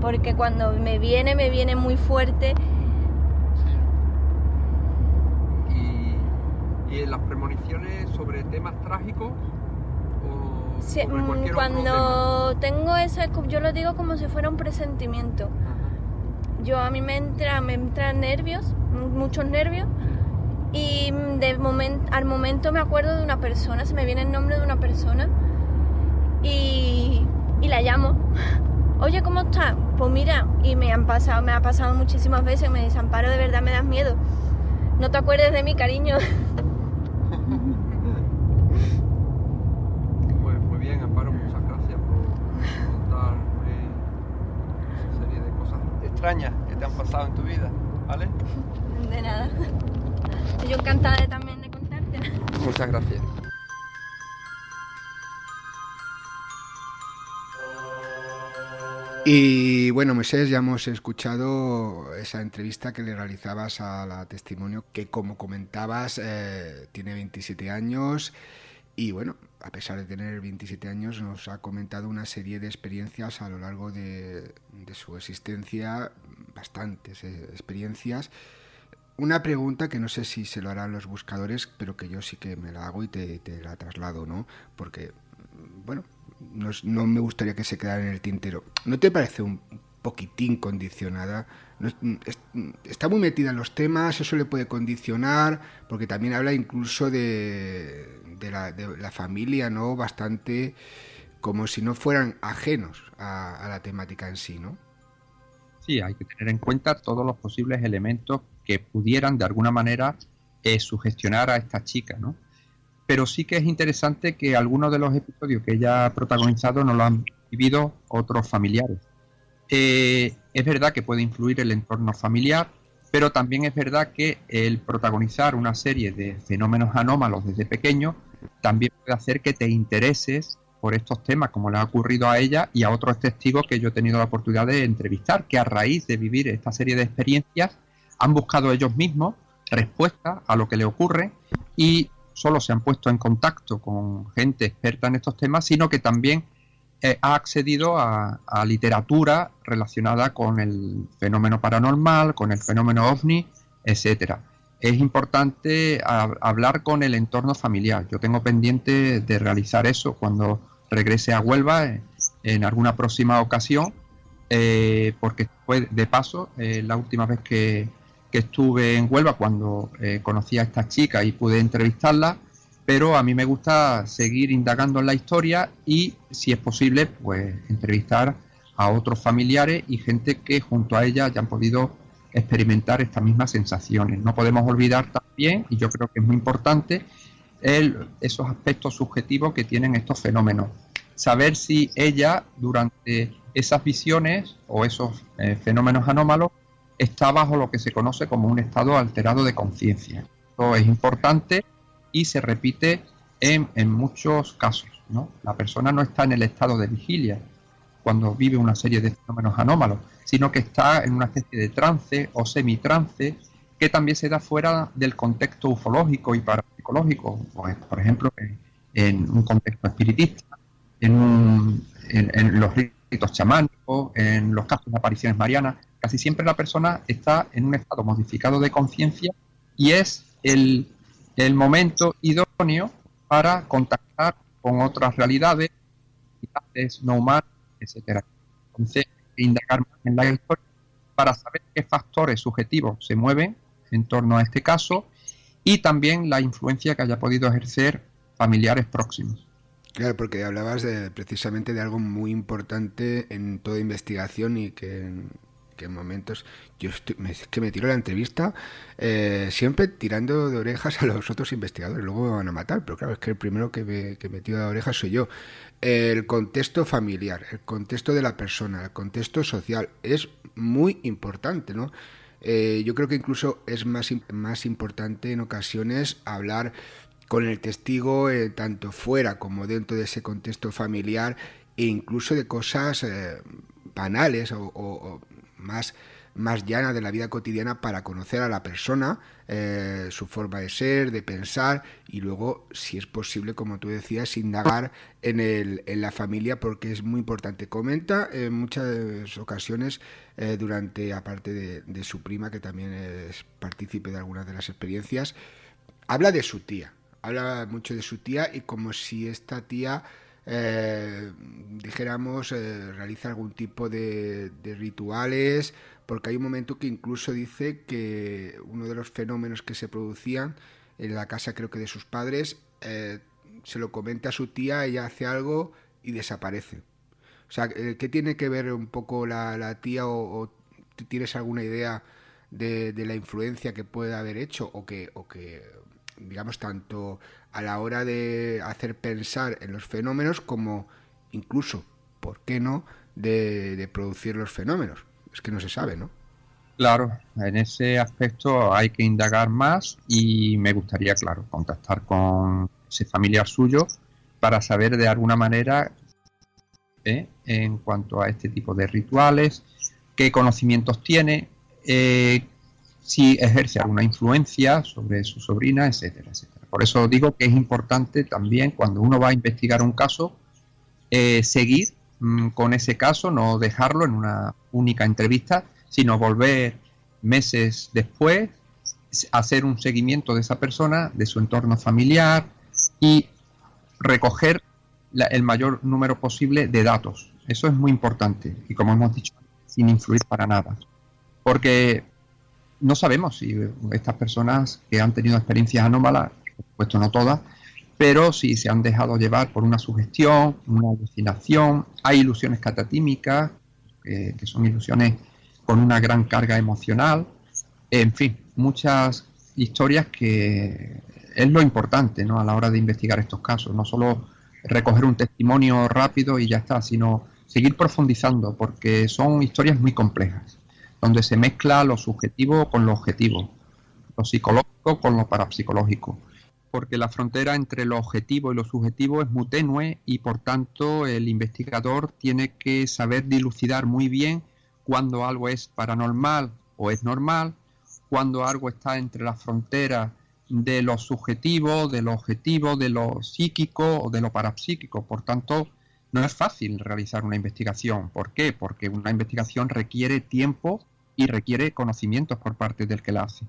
Porque cuando me viene, me viene muy fuerte. Y, y en las premoniciones sobre temas trágicos o Sí, sobre mm, cuando tengo eso, yo lo digo como si fuera un presentimiento. Yo a mí me entra, me entran nervios, mu- muchos nervios, y de momen- al momento me acuerdo de una persona, se me viene el nombre de una persona, y, y la llamo. Oye, ¿cómo estás? Pues mira, y me han pasado, me ha pasado muchísimas veces, me dice, Amparo, de verdad me das miedo. No te acuerdes de mí, cariño. Pues muy bien, Amparo, muchas gracias por contar eh, esa serie de cosas extrañas que te han pasado en tu vida, ¿vale? De nada. Yo encantada de- también de contarte. Muchas gracias. Y bueno, Moisés, ya hemos escuchado esa entrevista que le realizabas a la testimonio, que como comentabas, eh, tiene 27 años y bueno, a pesar de tener 27 años, nos ha comentado una serie de experiencias a lo largo de, su existencia, bastantes eh, experiencias. Una pregunta que no sé si se lo harán los buscadores, pero que yo sí que me la hago y te, la traslado, ¿no? Porque, bueno, no, me gustaría que se quedara en el tintero. ¿No te parece un poquitín condicionada? Es- es- está muy metida en los temas, eso le puede condicionar, porque también habla incluso de, de la, de la familia, ¿no? Bastante como si no fueran ajenos a, la temática en sí, ¿no? Sí, hay que tener en cuenta todos los posibles elementos que pudieran de alguna manera eh, sugestionar a esta chica, ¿no? Pero sí que es interesante que algunos de los episodios que ella ha protagonizado no lo han vivido otros familiares. Eh, es verdad que puede influir el entorno familiar, pero también es verdad que el protagonizar una serie de fenómenos anómalos desde pequeño también puede hacer que te intereses por estos temas, como le ha ocurrido a ella y a otros testigos que yo he tenido la oportunidad de entrevistar, que a raíz de vivir esta serie de experiencias han buscado ellos mismos respuestas a lo que le ocurre y solo se han puesto en contacto con gente experta en estos temas, sino que también eh, ha accedido a, a literatura relacionada con el fenómeno paranormal, con el fenómeno ovni, etcétera. Es importante hablar con el entorno familiar. Yo tengo pendiente de realizar eso cuando regrese a Huelva eh, en alguna próxima ocasión, eh, porque fue de paso eh, la última vez que, que estuve en Huelva cuando conocí a esta chica y pude entrevistarla, pero a mí me gusta seguir indagando en la historia y, si es posible, pues entrevistar a otros familiares y gente que junto a ella hayan podido experimentar estas mismas sensaciones. No podemos olvidar también, y yo creo que es muy importante, esos aspectos subjetivos que tienen estos fenómenos. Saber si ella durante esas visiones o esos eh, fenómenos anómalos está bajo lo que se conoce como un estado alterado de conciencia. Esto es importante y se repite en, en muchos casos. ¿no? La persona no está en el estado de vigilia cuando vive una serie de fenómenos anómalos, sino que está en una especie de trance o semitrance que también se da fuera del contexto ufológico y parapsicológico, pues, por ejemplo, en un contexto espiritista, en, en, los ritos chamánicos, en los casos de apariciones marianas, casi siempre la persona está en un estado modificado de conciencia y es el, momento idóneo para contactar con otras realidades no humanas, etcétera. Entonces, hay que indagar más en la historia para saber qué factores subjetivos se mueven en torno a este caso y también la influencia que haya podido ejercer familiares próximos. Claro, porque hablabas de, precisamente de algo muy importante en toda investigación y que que en momentos yo me, que me tiro la entrevista eh, siempre tirando de orejas a los otros investigadores, luego me van a matar, pero claro, es que el primero que me, que me tiro de orejas soy yo. El contexto familiar, el contexto de la persona, el contexto social es muy importante, ¿no? Eh, yo creo que incluso es más, más importante en ocasiones hablar con el testigo eh, tanto fuera como dentro de ese contexto familiar e incluso de cosas banales o, más, más llana de la vida cotidiana para conocer a la persona, eh, su forma de ser, de pensar y luego, si es posible, como tú decías, indagar en, el, en la familia porque es muy importante. Comenta en muchas ocasiones eh, durante, aparte de, de su prima, que también es partícipe de algunas de las experiencias, habla de su tía, habla mucho de su tía y como si esta tía eh, dijéramos, eh, realiza algún tipo de, rituales, porque hay un momento que incluso dice que uno de los fenómenos que se producían en la casa, creo que de sus padres, eh, se lo comenta a su tía, ella hace algo y desaparece. O sea, ¿qué tiene que ver un poco la, tía o, tienes alguna idea de, la influencia que puede haber hecho o que, o que digamos, tanto a la hora de hacer pensar en los fenómenos como incluso, ¿por qué no?, de, producir los fenómenos. Es que no se sabe, ¿no? Claro, en ese aspecto hay que indagar más y me gustaría, claro, contactar con ese familiar suyo para saber de alguna manera ¿eh? en cuanto a este tipo de rituales, qué conocimientos tiene, eh, si ejerce alguna influencia sobre su sobrina, etcétera, etcétera. Por eso digo que es importante también cuando uno va a investigar un caso, eh, seguir mm, con ese caso, no dejarlo en una única entrevista, sino volver meses después, hacer un seguimiento de esa persona, de su entorno familiar y recoger el mayor número posible de datos. Eso es muy importante y como hemos dicho, sin influir para nada. Porque no sabemos si estas personas que han tenido experiencias anómalas por supuesto no todas, pero si se han dejado llevar por una sugestión, una alucinación, hay ilusiones catatímicas, que son ilusiones con una gran carga emocional, en fin, muchas historias que es lo importante ¿no? a la hora de investigar estos casos, no solo recoger un testimonio rápido y ya está, sino seguir profundizando, porque son historias muy complejas, donde se mezcla lo subjetivo con lo objetivo, lo psicológico con lo parapsicológico porque la frontera entre lo objetivo y lo subjetivo es muy tenue y por tanto el investigador tiene que saber dilucidar muy bien cuando algo es paranormal o es normal, cuando algo está entre la frontera de lo subjetivo, de lo objetivo, de lo psíquico o de lo parapsíquico. Por tanto, no es fácil realizar una investigación. ¿Por qué? Porque una investigación requiere tiempo y requiere conocimientos por parte del que la hace.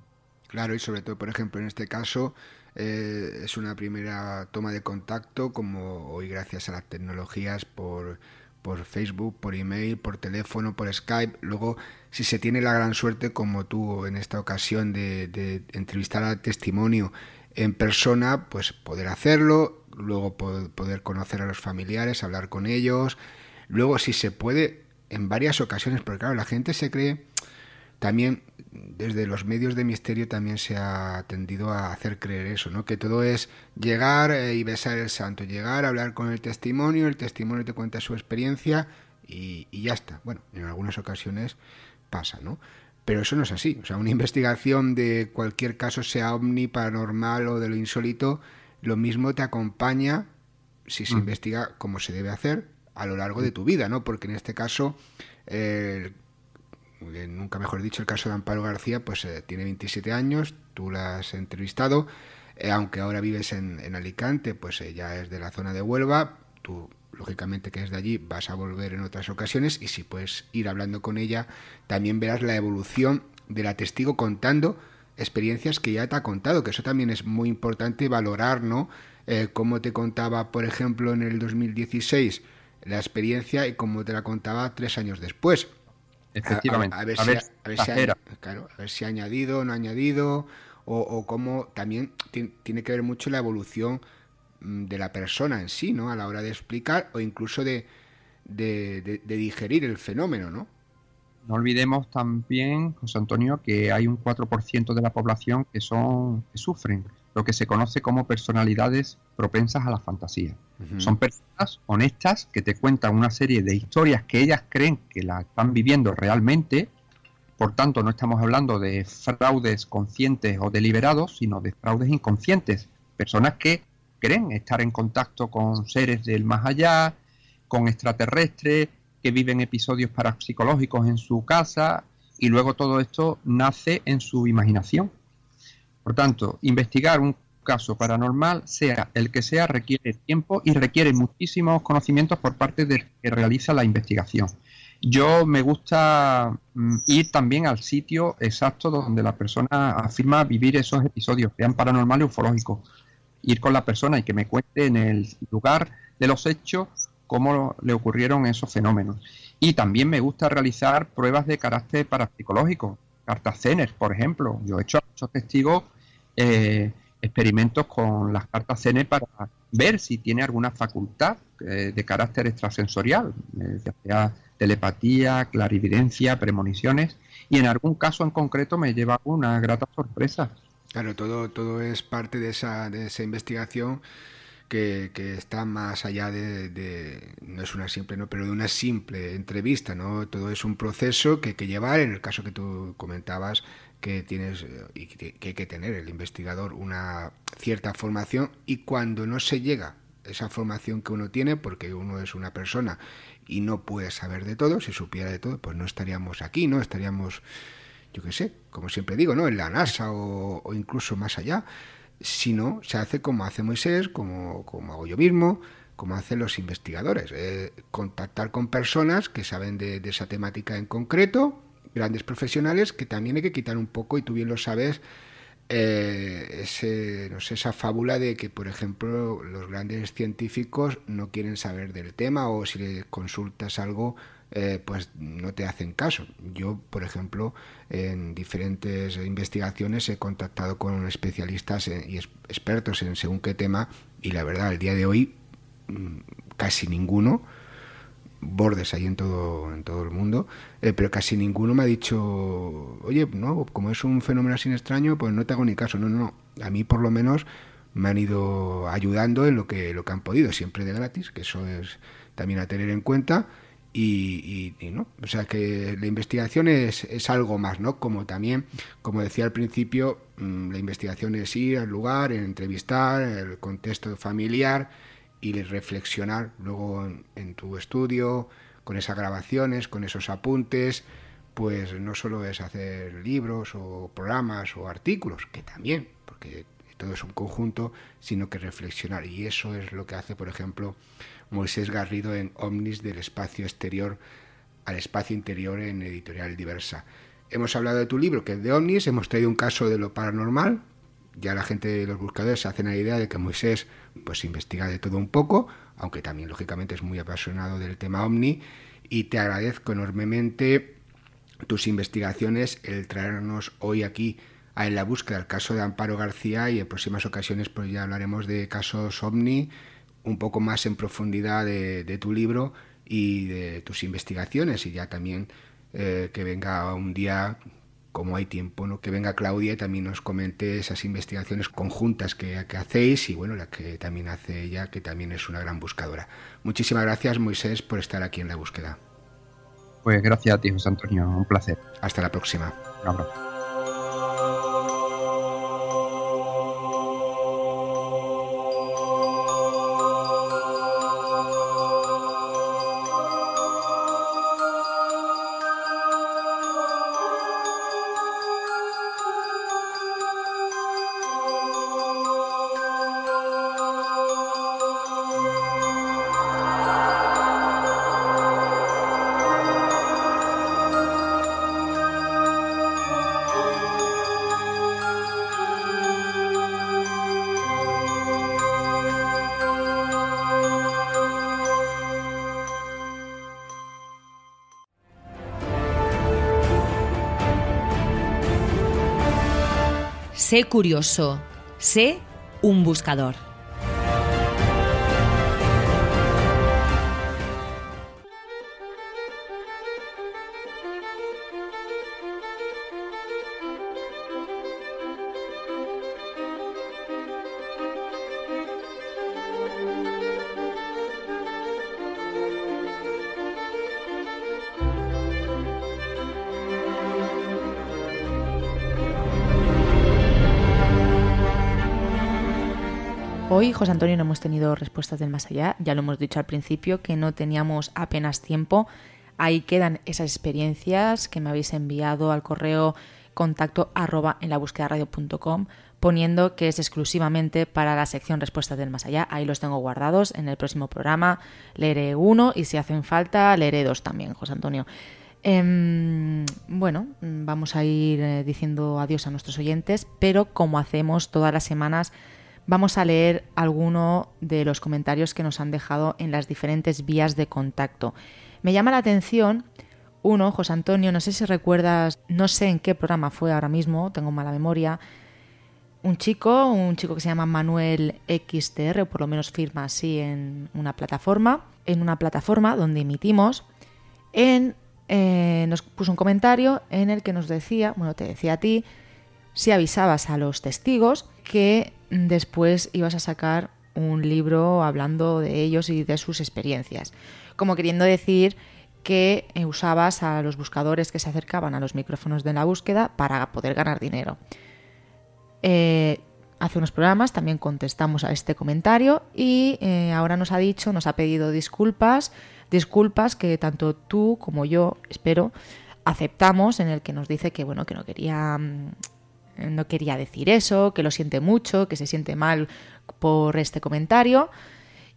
Claro, y sobre todo, por ejemplo, en este caso, eh, es una primera toma de contacto, como hoy gracias a las tecnologías por, por Facebook, por email, por teléfono, por Skype. Luego, si se tiene la gran suerte, como tú en esta ocasión, de, entrevistar al testimonio en persona, pues poder hacerlo, luego poder conocer a los familiares, hablar con ellos. Luego, si se puede, en varias ocasiones, porque claro, la gente se cree también desde los medios de misterio también se ha tendido a hacer creer eso, ¿no? Que todo es llegar eh, y besar el santo, llegar, hablar con el testimonio, el testimonio te cuenta su experiencia y, ya está. Bueno, en algunas ocasiones pasa, ¿no? Pero eso no es así. O sea, una investigación de cualquier caso, sea omni, paranormal o de lo insólito, lo mismo te acompaña si se mm. investiga como se debe hacer a lo largo de tu vida, ¿no? Porque en este caso, eh, nunca mejor dicho, el caso de Amparo García, pues eh, tiene 27 años, tú la has entrevistado, eh, aunque ahora vives en, en Alicante, pues ya es de la zona de Huelva, tú lógicamente que es de allí, vas a volver en otras ocasiones y si puedes ir hablando con ella, también verás la evolución de la testigo contando experiencias que ya te ha contado, que eso también es muy importante valorar, ¿no? Eh, cómo te contaba, por ejemplo, en el 2016 la experiencia y cómo te la contaba tres años después. Efectivamente. A, ver, si, ha, claro, a ver si ha añadido, no ha añadido, o, o cómo también tiene que ver mucho la evolución Mm, de la persona en sí, ¿no? A la hora de explicar o incluso de, de, digerir el fenómeno, ¿no? No olvidemos también, José Antonio, que hay un 4% de la población que son que sufren lo que se conoce como personalidades propensas a la fantasía. Son personas honestas que te cuentan una serie de historias que ellas creen que la están viviendo realmente. Por tanto, no estamos hablando de fraudes conscientes o deliberados, sino de fraudes inconscientes. Personas que creen estar en contacto con seres del más allá, con extraterrestres, que viven episodios parapsicológicos en su casa y luego todo esto nace en su imaginación. Por tanto, investigar un caso paranormal, sea el que sea, requiere tiempo y requiere muchísimos conocimientos por parte del que realiza la investigación. Yo me gusta mm, ir también al sitio exacto donde la persona afirma vivir esos episodios, sean paranormales o ufológicos, ir con la persona y que me cuente en el lugar de los hechos cómo le ocurrieron esos fenómenos. Y también me gusta realizar pruebas de carácter parapsicológico, cartas Zener, por ejemplo. Yo he hecho a muchos testigos eh, experimentos con las cartas Zener para ver si tiene alguna facultad eh, de carácter extrasensorial, eh, ya sea telepatía, clarividencia, premoniciones, y en algún caso en concreto me lleva una grata sorpresa. Claro, todo, todo es parte de esa, de esa investigación que, está más allá de, no es una simple, no, pero de una simple entrevista, ¿no? Todo es un proceso que hay que llevar, en el caso que tú comentabas, que tienes y que, hay que tener el investigador una cierta formación y cuando no se llega esa formación que uno tiene, porque uno es una persona y no puede saber de todo, si supiera de todo, pues no estaríamos aquí, ¿no? Estaríamos yo qué sé, como siempre digo, ¿no? En la NASA o, incluso más allá, sino se hace como hace Moisés, como, como hago yo mismo, como hacen los investigadores, eh, contactar con personas que saben de, esa temática en concreto, grandes profesionales, que también hay que quitar un poco, y tú bien lo sabes, eh, ese, no sé, esa fábula de que, por ejemplo, los grandes científicos no quieren saber del tema o si le consultas algo eh, pues no te hacen caso. Yo, por ejemplo, en diferentes investigaciones he contactado con especialistas y expertos en según qué tema y la verdad, al día de hoy mm, casi ninguno, bordes ahí en todo, en todo el mundo, eh, pero casi ninguno me ha dicho, oye, no, como es un fenómeno así extraño, pues no te hago ni caso. No, no, no. A mí por lo menos me han ido ayudando en lo que, lo que han podido, siempre de gratis, que eso es también a tener en cuenta y, no. O sea que la investigación es, es, algo más no como también como decía al principio mm, la investigación es ir al lugar entrevistar el contexto familiar y reflexionar luego en, tu estudio con esas grabaciones con esos apuntes pues no solo es hacer libros o programas o artículos que también porque todo es un conjunto sino que reflexionar y eso es lo que hace por ejemplo Moisés Garrido en Omnis del espacio exterior al espacio interior en Editorial Diversa. Hemos hablado de tu libro, que es de Omnis, hemos traído un caso de lo paranormal. Ya la gente de los buscadores se hacen la idea de que Moisés pues investiga de todo un poco, aunque también lógicamente es muy apasionado del tema Omni. Y te agradezco enormemente tus investigaciones, el traernos hoy aquí En la búsqueda del caso de Amparo García y en próximas ocasiones pues ya hablaremos de casos Omni un poco más en profundidad de, tu libro y de tus investigaciones y ya también eh, que venga un día como hay tiempo, ¿no? que venga Claudia y también nos comente esas investigaciones conjuntas que, que hacéis y bueno, la que también hace ella, que también es una gran buscadora. Muchísimas gracias, Moisés, por estar aquí en la búsqueda. Pues gracias a ti, José Antonio, un placer. Hasta la próxima. Un abrazo. Sé curioso, sé un buscador. José Antonio, no hemos tenido respuestas del más allá. Ya lo hemos dicho al principio, que no teníamos apenas tiempo. Ahí quedan esas experiencias que me habéis enviado al correo contacto arroba en la búsqueda poniendo que es exclusivamente para la sección respuestas del más allá. Ahí los tengo guardados. En el próximo programa leeré uno y si hacen falta leeré dos también, José Antonio. Em, bueno, vamos a ir eh, diciendo adiós a nuestros oyentes, pero como hacemos todas las semanas, vamos a leer alguno de los comentarios que nos han dejado en las diferentes vías de contacto. Me llama la atención uno, José Antonio, no sé si recuerdas, no sé en qué programa fue ahora mismo, tengo mala memoria, un chico, un chico que se llama Manuel XTR, o por lo menos firma así en una plataforma, en una plataforma donde emitimos, eh, nos puso un comentario en el que nos decía, bueno, te decía a ti, si avisabas a los testigos que después ibas a sacar un libro hablando de ellos y de sus experiencias, como queriendo decir que eh, usabas a los buscadores que se acercaban a los micrófonos de la búsqueda para poder ganar dinero. Eh, hace unos programas también contestamos a este comentario y eh, ahora nos ha dicho, nos ha pedido disculpas, disculpas que tanto tú como yo, espero, aceptamos, en el que nos dice que bueno, que no quería mm, no quería decir eso, que lo siente mucho, que se siente mal por este comentario.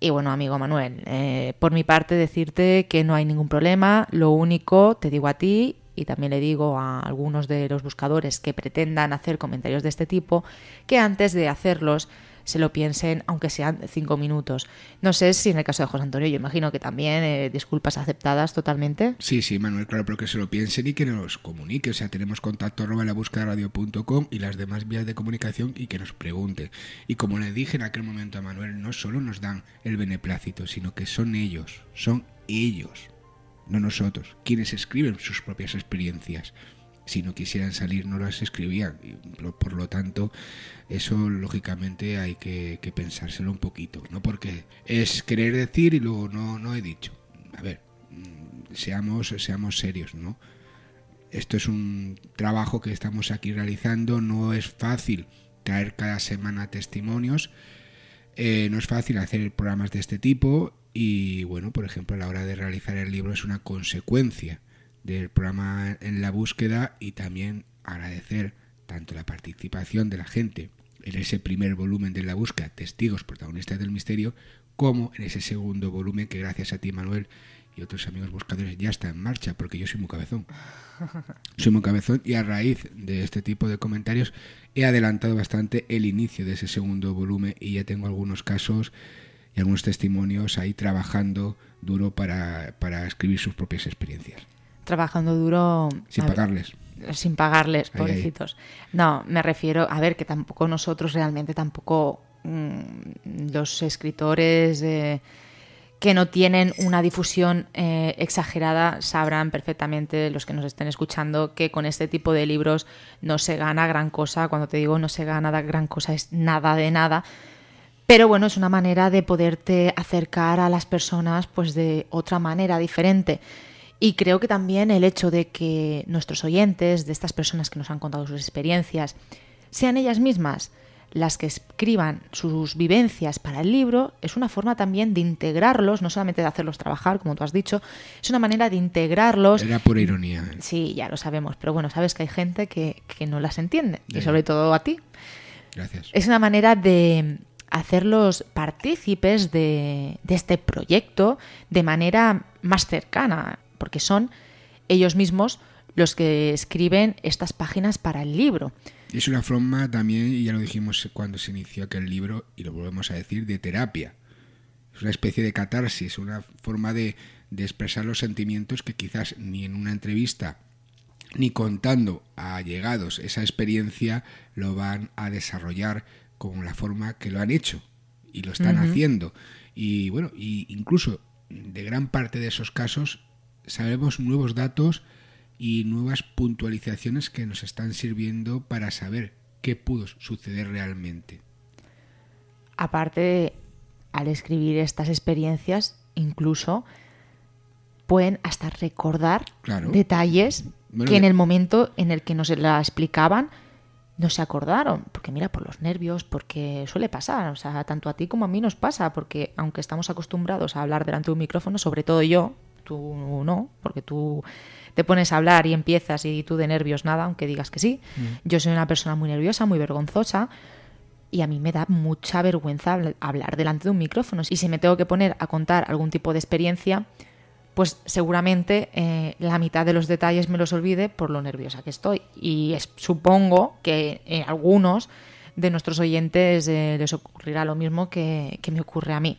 Y bueno, amigo Manuel, eh, por mi parte decirte que no hay ningún problema, lo único, te digo a ti y también le digo a algunos de los buscadores que pretendan hacer comentarios de este tipo, que antes de hacerlos se lo piensen, aunque sean cinco minutos. No sé si en el caso de José Antonio, yo imagino que también eh, disculpas aceptadas totalmente. Sí, sí, Manuel, claro, pero que se lo piensen y que nos comunique. O sea, tenemos contacto arroba la búsqueda radio.com y las demás vías de comunicación y que nos pregunte. Y como le dije en aquel momento a Manuel, no solo nos dan el beneplácito, sino que son ellos, son ellos, no nosotros, quienes escriben sus propias experiencias si no quisieran salir no las escribían. Por lo tanto, eso lógicamente hay que, pensárselo un poquito, ¿no? Porque es querer decir y luego no, no he dicho. A ver, mm, seamos, seamos serios, ¿no? Esto es un trabajo que estamos aquí realizando, no es fácil traer cada semana testimonios, eh, no es fácil hacer programas de este tipo y bueno, por ejemplo, a la hora de realizar el libro es una consecuencia del programa en la búsqueda y también agradecer tanto la participación de la gente en ese primer volumen de la búsqueda, testigos protagonistas del misterio, como en ese segundo volumen que gracias a ti Manuel y otros amigos buscadores ya está en marcha, porque yo soy muy cabezón. Soy muy cabezón y a raíz de este tipo de comentarios he adelantado bastante el inicio de ese segundo volumen y ya tengo algunos casos y algunos testimonios ahí trabajando duro para, para escribir sus propias experiencias trabajando duro. Sin pagarles. sin pagarles, pobrecitos. No, me refiero, a ver, que tampoco nosotros realmente, tampoco mm, los escritores que no tienen una difusión eh, exagerada, sabrán perfectamente los que nos estén escuchando que con este tipo de libros no se gana gran cosa. Cuando te digo no se gana gran cosa es nada de nada. Pero bueno, es una manera de poderte acercar a las personas pues de otra manera diferente. Y creo que también el hecho de que nuestros oyentes, de estas personas que nos han contado sus experiencias, sean ellas mismas las que escriban sus vivencias para el libro es una forma también de integrarlos, no solamente de hacerlos trabajar, como tú has dicho, es una manera de integrarlos. Era pura ironía. ¿eh? Sí, ya lo sabemos, pero bueno, sabes que hay gente que, no las entiende, y sobre todo a ti. Gracias. Es una manera de hacerlos partícipes de, de este proyecto de manera más cercana, porque son ellos mismos los que escriben estas páginas para el libro. Es una forma también, y ya lo dijimos cuando se inició aquel libro, y lo volvemos a decir, de terapia. Es una especie de catarsis, una forma de, de expresar los sentimientos que quizás ni en una entrevista ni contando a llegados esa experiencia lo van a desarrollar con la forma que lo han hecho y lo están haciendo. Y bueno, y incluso de gran parte de esos casos sabemos nuevos datos y nuevas puntualizaciones que nos están sirviendo para saber qué pudo suceder realmente. Aparte, al escribir estas experiencias, incluso pueden hasta recordar detalles que en el momento en el que nos la explicaban no se acordaron, porque mira, por los nervios, porque suele pasar, o sea, tanto a ti como a mí nos pasa, porque aunque estamos acostumbrados a hablar delante de un micrófono, sobre todo yo, tú no, porque tú te pones a hablar y empiezas y tú de nervios nada, aunque digas que sí. Mm. Yo soy una persona muy nerviosa, muy vergonzosa y a mí me da mucha vergüenza hablar delante de un micrófono. Y si me tengo que poner a contar algún tipo de experiencia, pues seguramente eh, la mitad de los detalles me los olvide por lo nerviosa que estoy. Y supongo que en algunos de nuestros oyentes eh, les ocurrirá lo mismo que me ocurre a mí.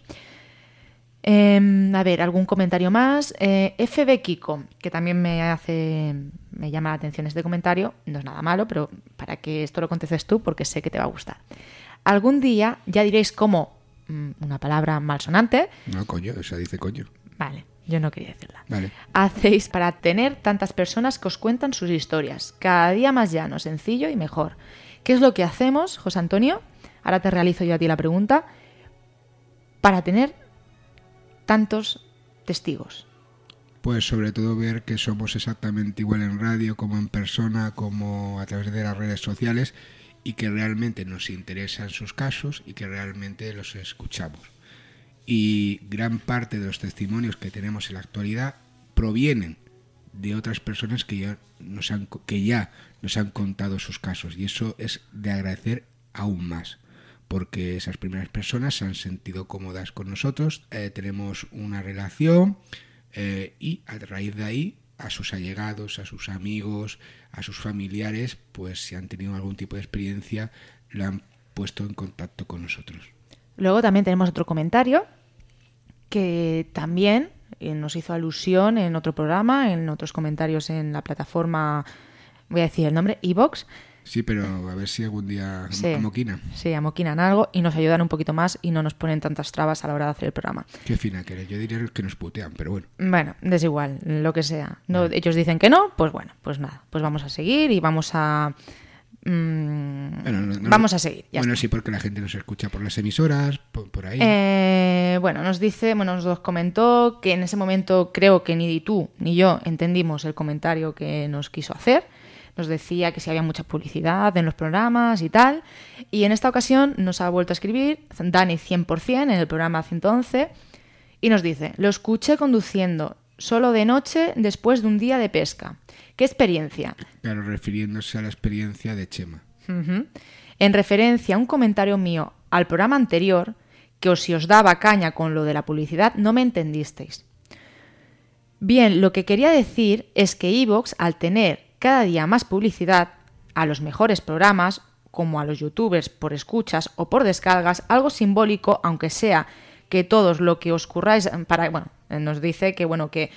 Em, a ver, algún comentario más. Eh, FB Kiko, que también me hace, me llama la atención este comentario. No es nada malo, pero para que esto lo contestes tú, porque sé que te va a gustar. Algún día ya diréis cómo, mm, una palabra malsonante. No, coño, esa dice coño. Vale, yo no quería decirla. Vale. Hacéis para tener tantas personas que os cuentan sus historias. Cada día más llano, sencillo y mejor. ¿Qué es lo que hacemos, José Antonio? Ahora te realizo yo a ti la pregunta. Para tener tantos testigos? Pues sobre todo ver que somos exactamente igual en radio como en persona, como a través de las redes sociales y que realmente nos interesan sus casos y que realmente los escuchamos. Y gran parte de los testimonios que tenemos en la actualidad provienen de otras personas que ya nos han, que ya nos han contado sus casos y eso es de agradecer aún más porque esas primeras personas se han sentido cómodas con nosotros, eh, tenemos una relación eh, y a raíz de ahí a sus allegados, a sus amigos, a sus familiares, pues si han tenido algún tipo de experiencia, lo han puesto en contacto con nosotros. Luego también tenemos otro comentario que también eh, nos hizo alusión en otro programa, en otros comentarios en la plataforma, voy a decir el nombre, Evox, Sí, pero a ver si algún día sí, amoquinan. Sí, amoquinan algo y nos ayudan un poquito más y no nos ponen tantas trabas a la hora de hacer el programa. Qué fina que eres. Yo diría que nos putean, pero bueno. Bueno, desigual, lo que sea. No, Ellos dicen que no, pues bueno, pues nada. Pues vamos a seguir y vamos a... Mm, vamos a seguir. bueno, sí, porque la gente nos escucha por las emisoras, por, ahí. Eh, bueno, nos dice, bueno, nos comentó que en ese momento creo que ni tú ni yo entendimos el comentario que nos quiso hacer nos decía que si había mucha publicidad en los programas y tal. Y en esta ocasión nos ha vuelto a escribir Dani 100% en el programa 111 y nos dice, lo escuché conduciendo solo de noche después de un día de pesca. ¿Qué experiencia? Claro, refiriéndose a la experiencia de Chema. En referencia a un comentario mío al programa anterior, que os, si os daba caña con lo de la publicidad, no me entendisteis. Bien, lo que quería decir es que Evox, al tener cada día más publicidad a los mejores programas, como a los youtubers por escuchas o por descargas, algo simbólico, aunque sea que todos lo que os curráis para, bueno, nos dice que bueno, que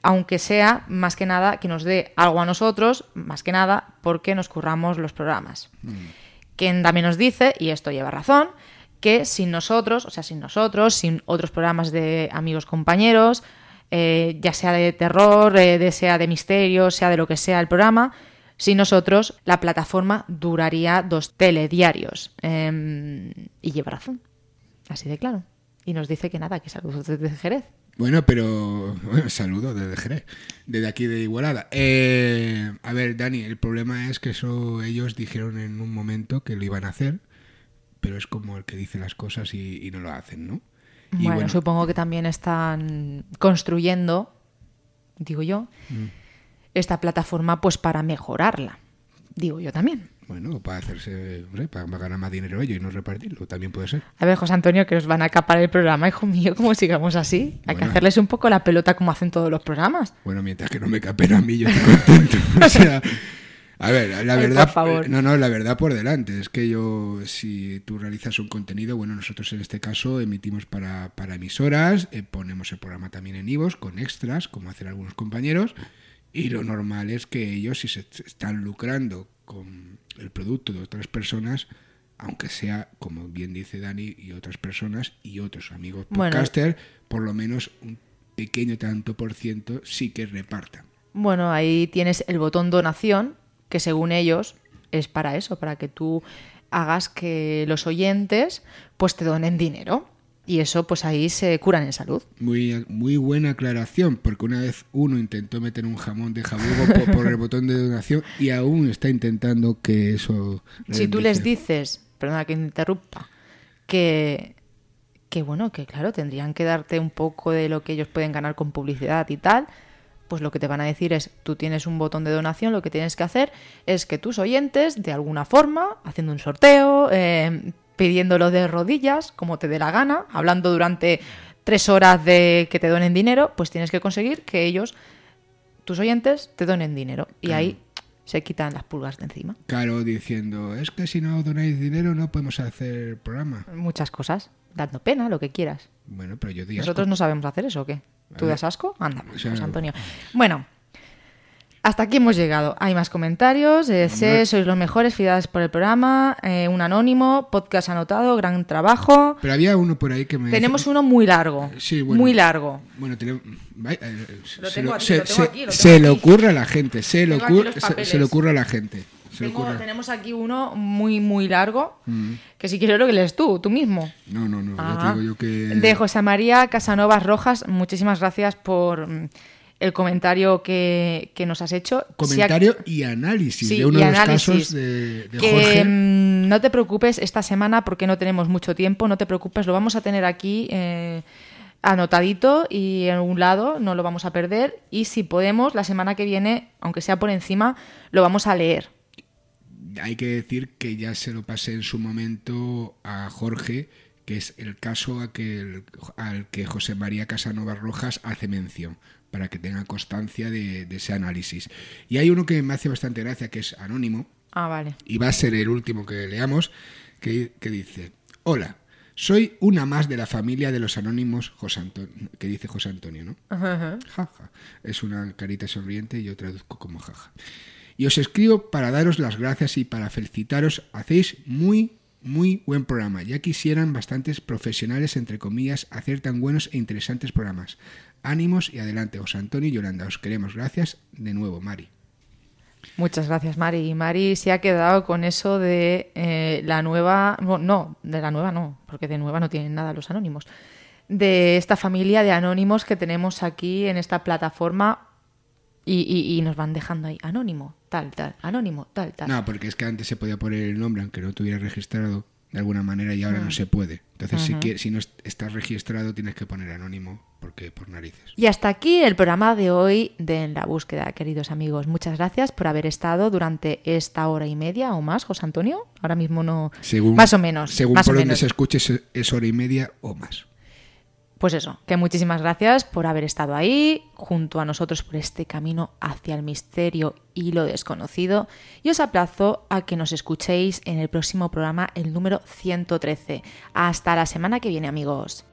aunque sea más que nada que nos dé algo a nosotros, más que nada porque nos curramos los programas. Mm. Quien también nos dice, y esto lleva razón, que sin nosotros, o sea, sin nosotros, sin otros programas de amigos compañeros, eh, ya sea de terror, eh, de, sea de misterio, sea de lo que sea el programa, sin nosotros la plataforma duraría dos telediarios. Em, y lleva razón, así de claro. Y nos dice que nada, que saludos desde Jerez. Bueno, pero bueno, saludo desde Jerez, desde aquí de Igualada. Eh, a ver, Dani, el problema es que eso ellos dijeron en un momento que lo iban a hacer, pero es como el que dice las cosas y, no lo hacen, ¿no? Y bueno, supongo que también están construyendo, digo yo, mm. esta plataforma pues para mejorarla, digo yo también. Bueno, para hacerse, para ganar más dinero ellos y no repartirlo, también puede ser. A ver, José Antonio, que os van a capar el programa, hijo mío, como sigamos así. Hay que hacerles un poco la pelota como hacen todos los programas. Bueno, mientras que no me capen a mí, yo estoy contento. o sea, a ver, la verdad, no, no, la verdad por delante. Es que yo, si tú realizas un contenido, bueno, nosotros en este caso emitimos para, para emisoras, eh, ponemos el programa también en Ivos con extras, como hacen algunos compañeros, y lo normal es que ellos, si se están lucrando con el producto de otras personas, aunque sea, como bien dice Dani, y otras personas y otros amigos podcaster, por lo menos un pequeño tanto por ciento sí que repartan. Bueno, ahí tienes el botón donación, que según ellos es para eso, para que tú hagas que los oyentes pues te donen dinero y eso pues ahí se curan en salud. Muy, muy buena aclaración, porque una vez uno intentó meter un jamón de jabugo por, el botón de donación y aún está intentando que eso... Si tú les dices, perdona que interrumpa, que, que bueno, que claro, tendrían que darte un poco de lo que ellos pueden ganar con publicidad y tal, pues lo que te van a decir es, tú tienes un botón de donación, lo que tienes que hacer es que tus oyentes, de alguna forma, haciendo un sorteo, eh, pidiéndolo de rodillas, como te dé la gana, hablando durante tres horas de que te donen dinero, pues tienes que conseguir que ellos, tus oyentes, te donen dinero. Y ahí se quitan las pulgas de encima. Claro, diciendo, es que si no donáis dinero no podemos hacer programa. Muchas cosas, dando pena, lo que quieras. Bueno, pero yo Nosotros no sabemos hacer eso, ¿o qué? ¿Tú das asco? Anda, Antonio. Bueno, hasta aquí hemos llegado. Hay más comentarios. Eh, sé, sois los mejores, felicidades por el programa. Eh, un anónimo, podcast anotado, gran trabajo. Pero había uno por ahí que me. Tenemos uno muy largo. Sí, bueno, muy largo. Bueno, tenemos. Se le ocurre a la gente. Se le ocurre, se, le ocurre a la gente. Tenemos aquí uno muy, muy largo, mm. que si quieres lo que lees tú, tú mismo. No, no, no, ya digo yo que... De José María Casanovas Rojas, muchísimas gracias por mm, el comentario que, nos has hecho. Comentario y análisis de uno de los casos de, Jorge. Mm, no te preocupes esta semana porque no tenemos mucho tiempo, no te preocupes, lo vamos a tener aquí eh, anotadito y en un lado no lo vamos a perder y si podemos la semana que viene, aunque sea por encima, lo vamos a leer. Hay que decir que ya se lo pasé en su momento a Jorge que es el caso a que al que José María Casanova Rojas hace mención para que tenga constancia de, ese análisis. Y hay uno que me hace bastante gracia, que es anónimo. Ah, vale. Y va a ser el último que leamos, que, dice, hola, soy una más de la familia de los anónimos José Antonio, que dice José Antonio, ¿no? Jaja. Es una carita sonriente y yo traduzco como jaja. Y os escribo para daros las gracias y para felicitaros. Hacéis muy, muy buen programa. Ya quisieran bastantes profesionales, entre comillas, hacer tan buenos e interesantes programas. Ánimos y adelante, José Antonio y Yolanda. Os queremos. Gracias de nuevo, Mari. Muchas gracias, Mari. Y Mari se ha quedado con eso de eh, la nueva. No, de la nueva no, porque de nueva no tienen nada los anónimos. De esta familia de anónimos que tenemos aquí en esta plataforma y, y, nos van dejando ahí anónimo, tal, tal, anónimo, tal, tal. No, porque es que antes se podía poner el nombre aunque no tuviera registrado de alguna manera y ahora no mm. se puede. Entonces, si, si no estás registrado, tienes que poner anónimo porque por narices. Y hasta aquí el programa de hoy de En la búsqueda, queridos amigos. Muchas gracias por haber estado durante esta hora y media o más, José Antonio. Ahora mismo no. más o menos. Según por donde se escuche, es hora y media o más pues eso, que muchísimas gracias por haber estado ahí junto a nosotros por este camino hacia el misterio y lo desconocido y os aplazo a que nos escuchéis en el próximo programa, el número 113. Hasta la semana que viene amigos.